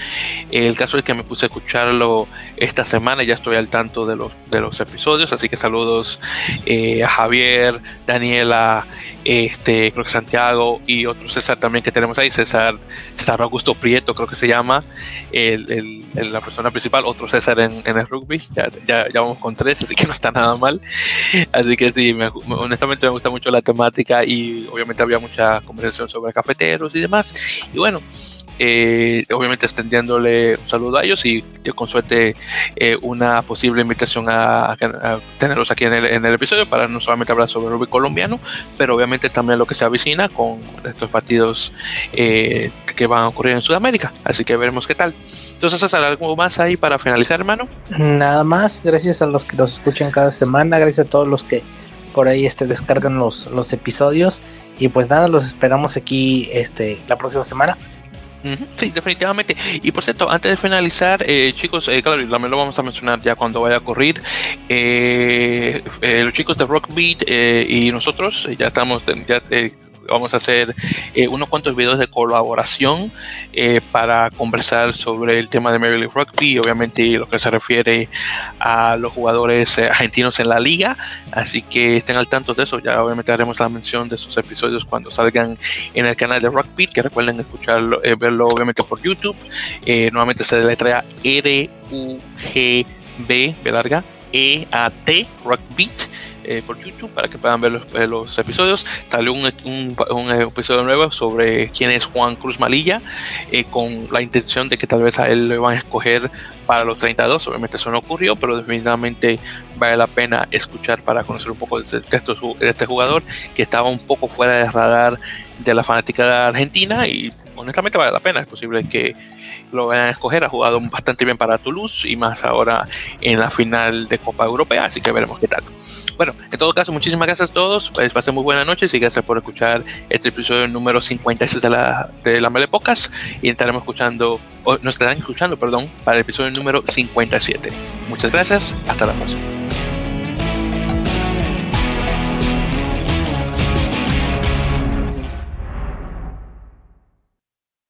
El caso es que me puse a escucharlo esta semana, ya estoy al tanto de los, de los episodios, así que saludos eh, a Javier, Daniela, este, creo que Santiago y otro César también que tenemos ahí, César, César Augusto Prieto, creo que se llama, el, el, el, la persona principal, otro César en, en el rugby, ya, ya, ya, vamos con tres, así que no está nada mal. Así que sí, me, honestamente me gusta mucho la temática y obviamente había mucha conversación sobre cafeteros y demás. Y bueno, eh, obviamente extendiéndole un saludo a ellos y con suerte eh, una posible invitación a, tenerlos aquí en el, en el, episodio para no solamente hablar sobre rugby colombiano, pero obviamente también lo que se avecina con estos partidos eh, que van a ocurrir en Sudamérica. Así que veremos qué tal. Entonces, César, ¿algo más ahí para finalizar, hermano? Nada más, gracias a los que nos escuchan cada semana, gracias a todos los que por ahí este, descargan los, los episodios. Y pues nada, los esperamos aquí este, la próxima semana. Sí, definitivamente. Y por cierto, antes de finalizar, eh, chicos, eh, claro, también lo vamos a mencionar ya cuando vaya a ocurrir. Eh, los chicos de Rockbeat y nosotros ya estamos, ya vamos a hacer eh, unos cuantos videos de colaboración eh, para conversar sobre el tema de Major Rugby, obviamente lo que se refiere a los jugadores eh, argentinos en la liga, así que estén al tanto de eso, ya obviamente haremos la mención de esos episodios cuando salgan en el canal de Rugby, que recuerden escucharlo, verlo obviamente por YouTube, nuevamente se deletrea R-U-G-B, B larga, E-A-T, Rugbeat eh, por YouTube para que puedan ver los, eh, los episodios. Salió un, un, un, episodio nuevo sobre quién es Juan Cruz Malilla, eh, con la intención de que tal vez a él lo van a escoger para los 32. Obviamente eso no ocurrió, pero definitivamente vale la pena escuchar para conocer un poco de, estos, de este jugador que estaba un poco fuera de radar de la fanática argentina y honestamente vale la pena. Es posible que lo vayan a escoger. Ha jugado bastante bien para Toulouse y más ahora en la final de Copa Europea, así que veremos qué tal. Bueno, en todo caso, muchísimas gracias a todos. Pues pasen muy buenas noches y gracias por escuchar este episodio número 56 de la, de la Mele Pocas. Y estaremos escuchando, o nos estarán escuchando, perdón, para el episodio número 57. Muchas gracias. Hasta la próxima.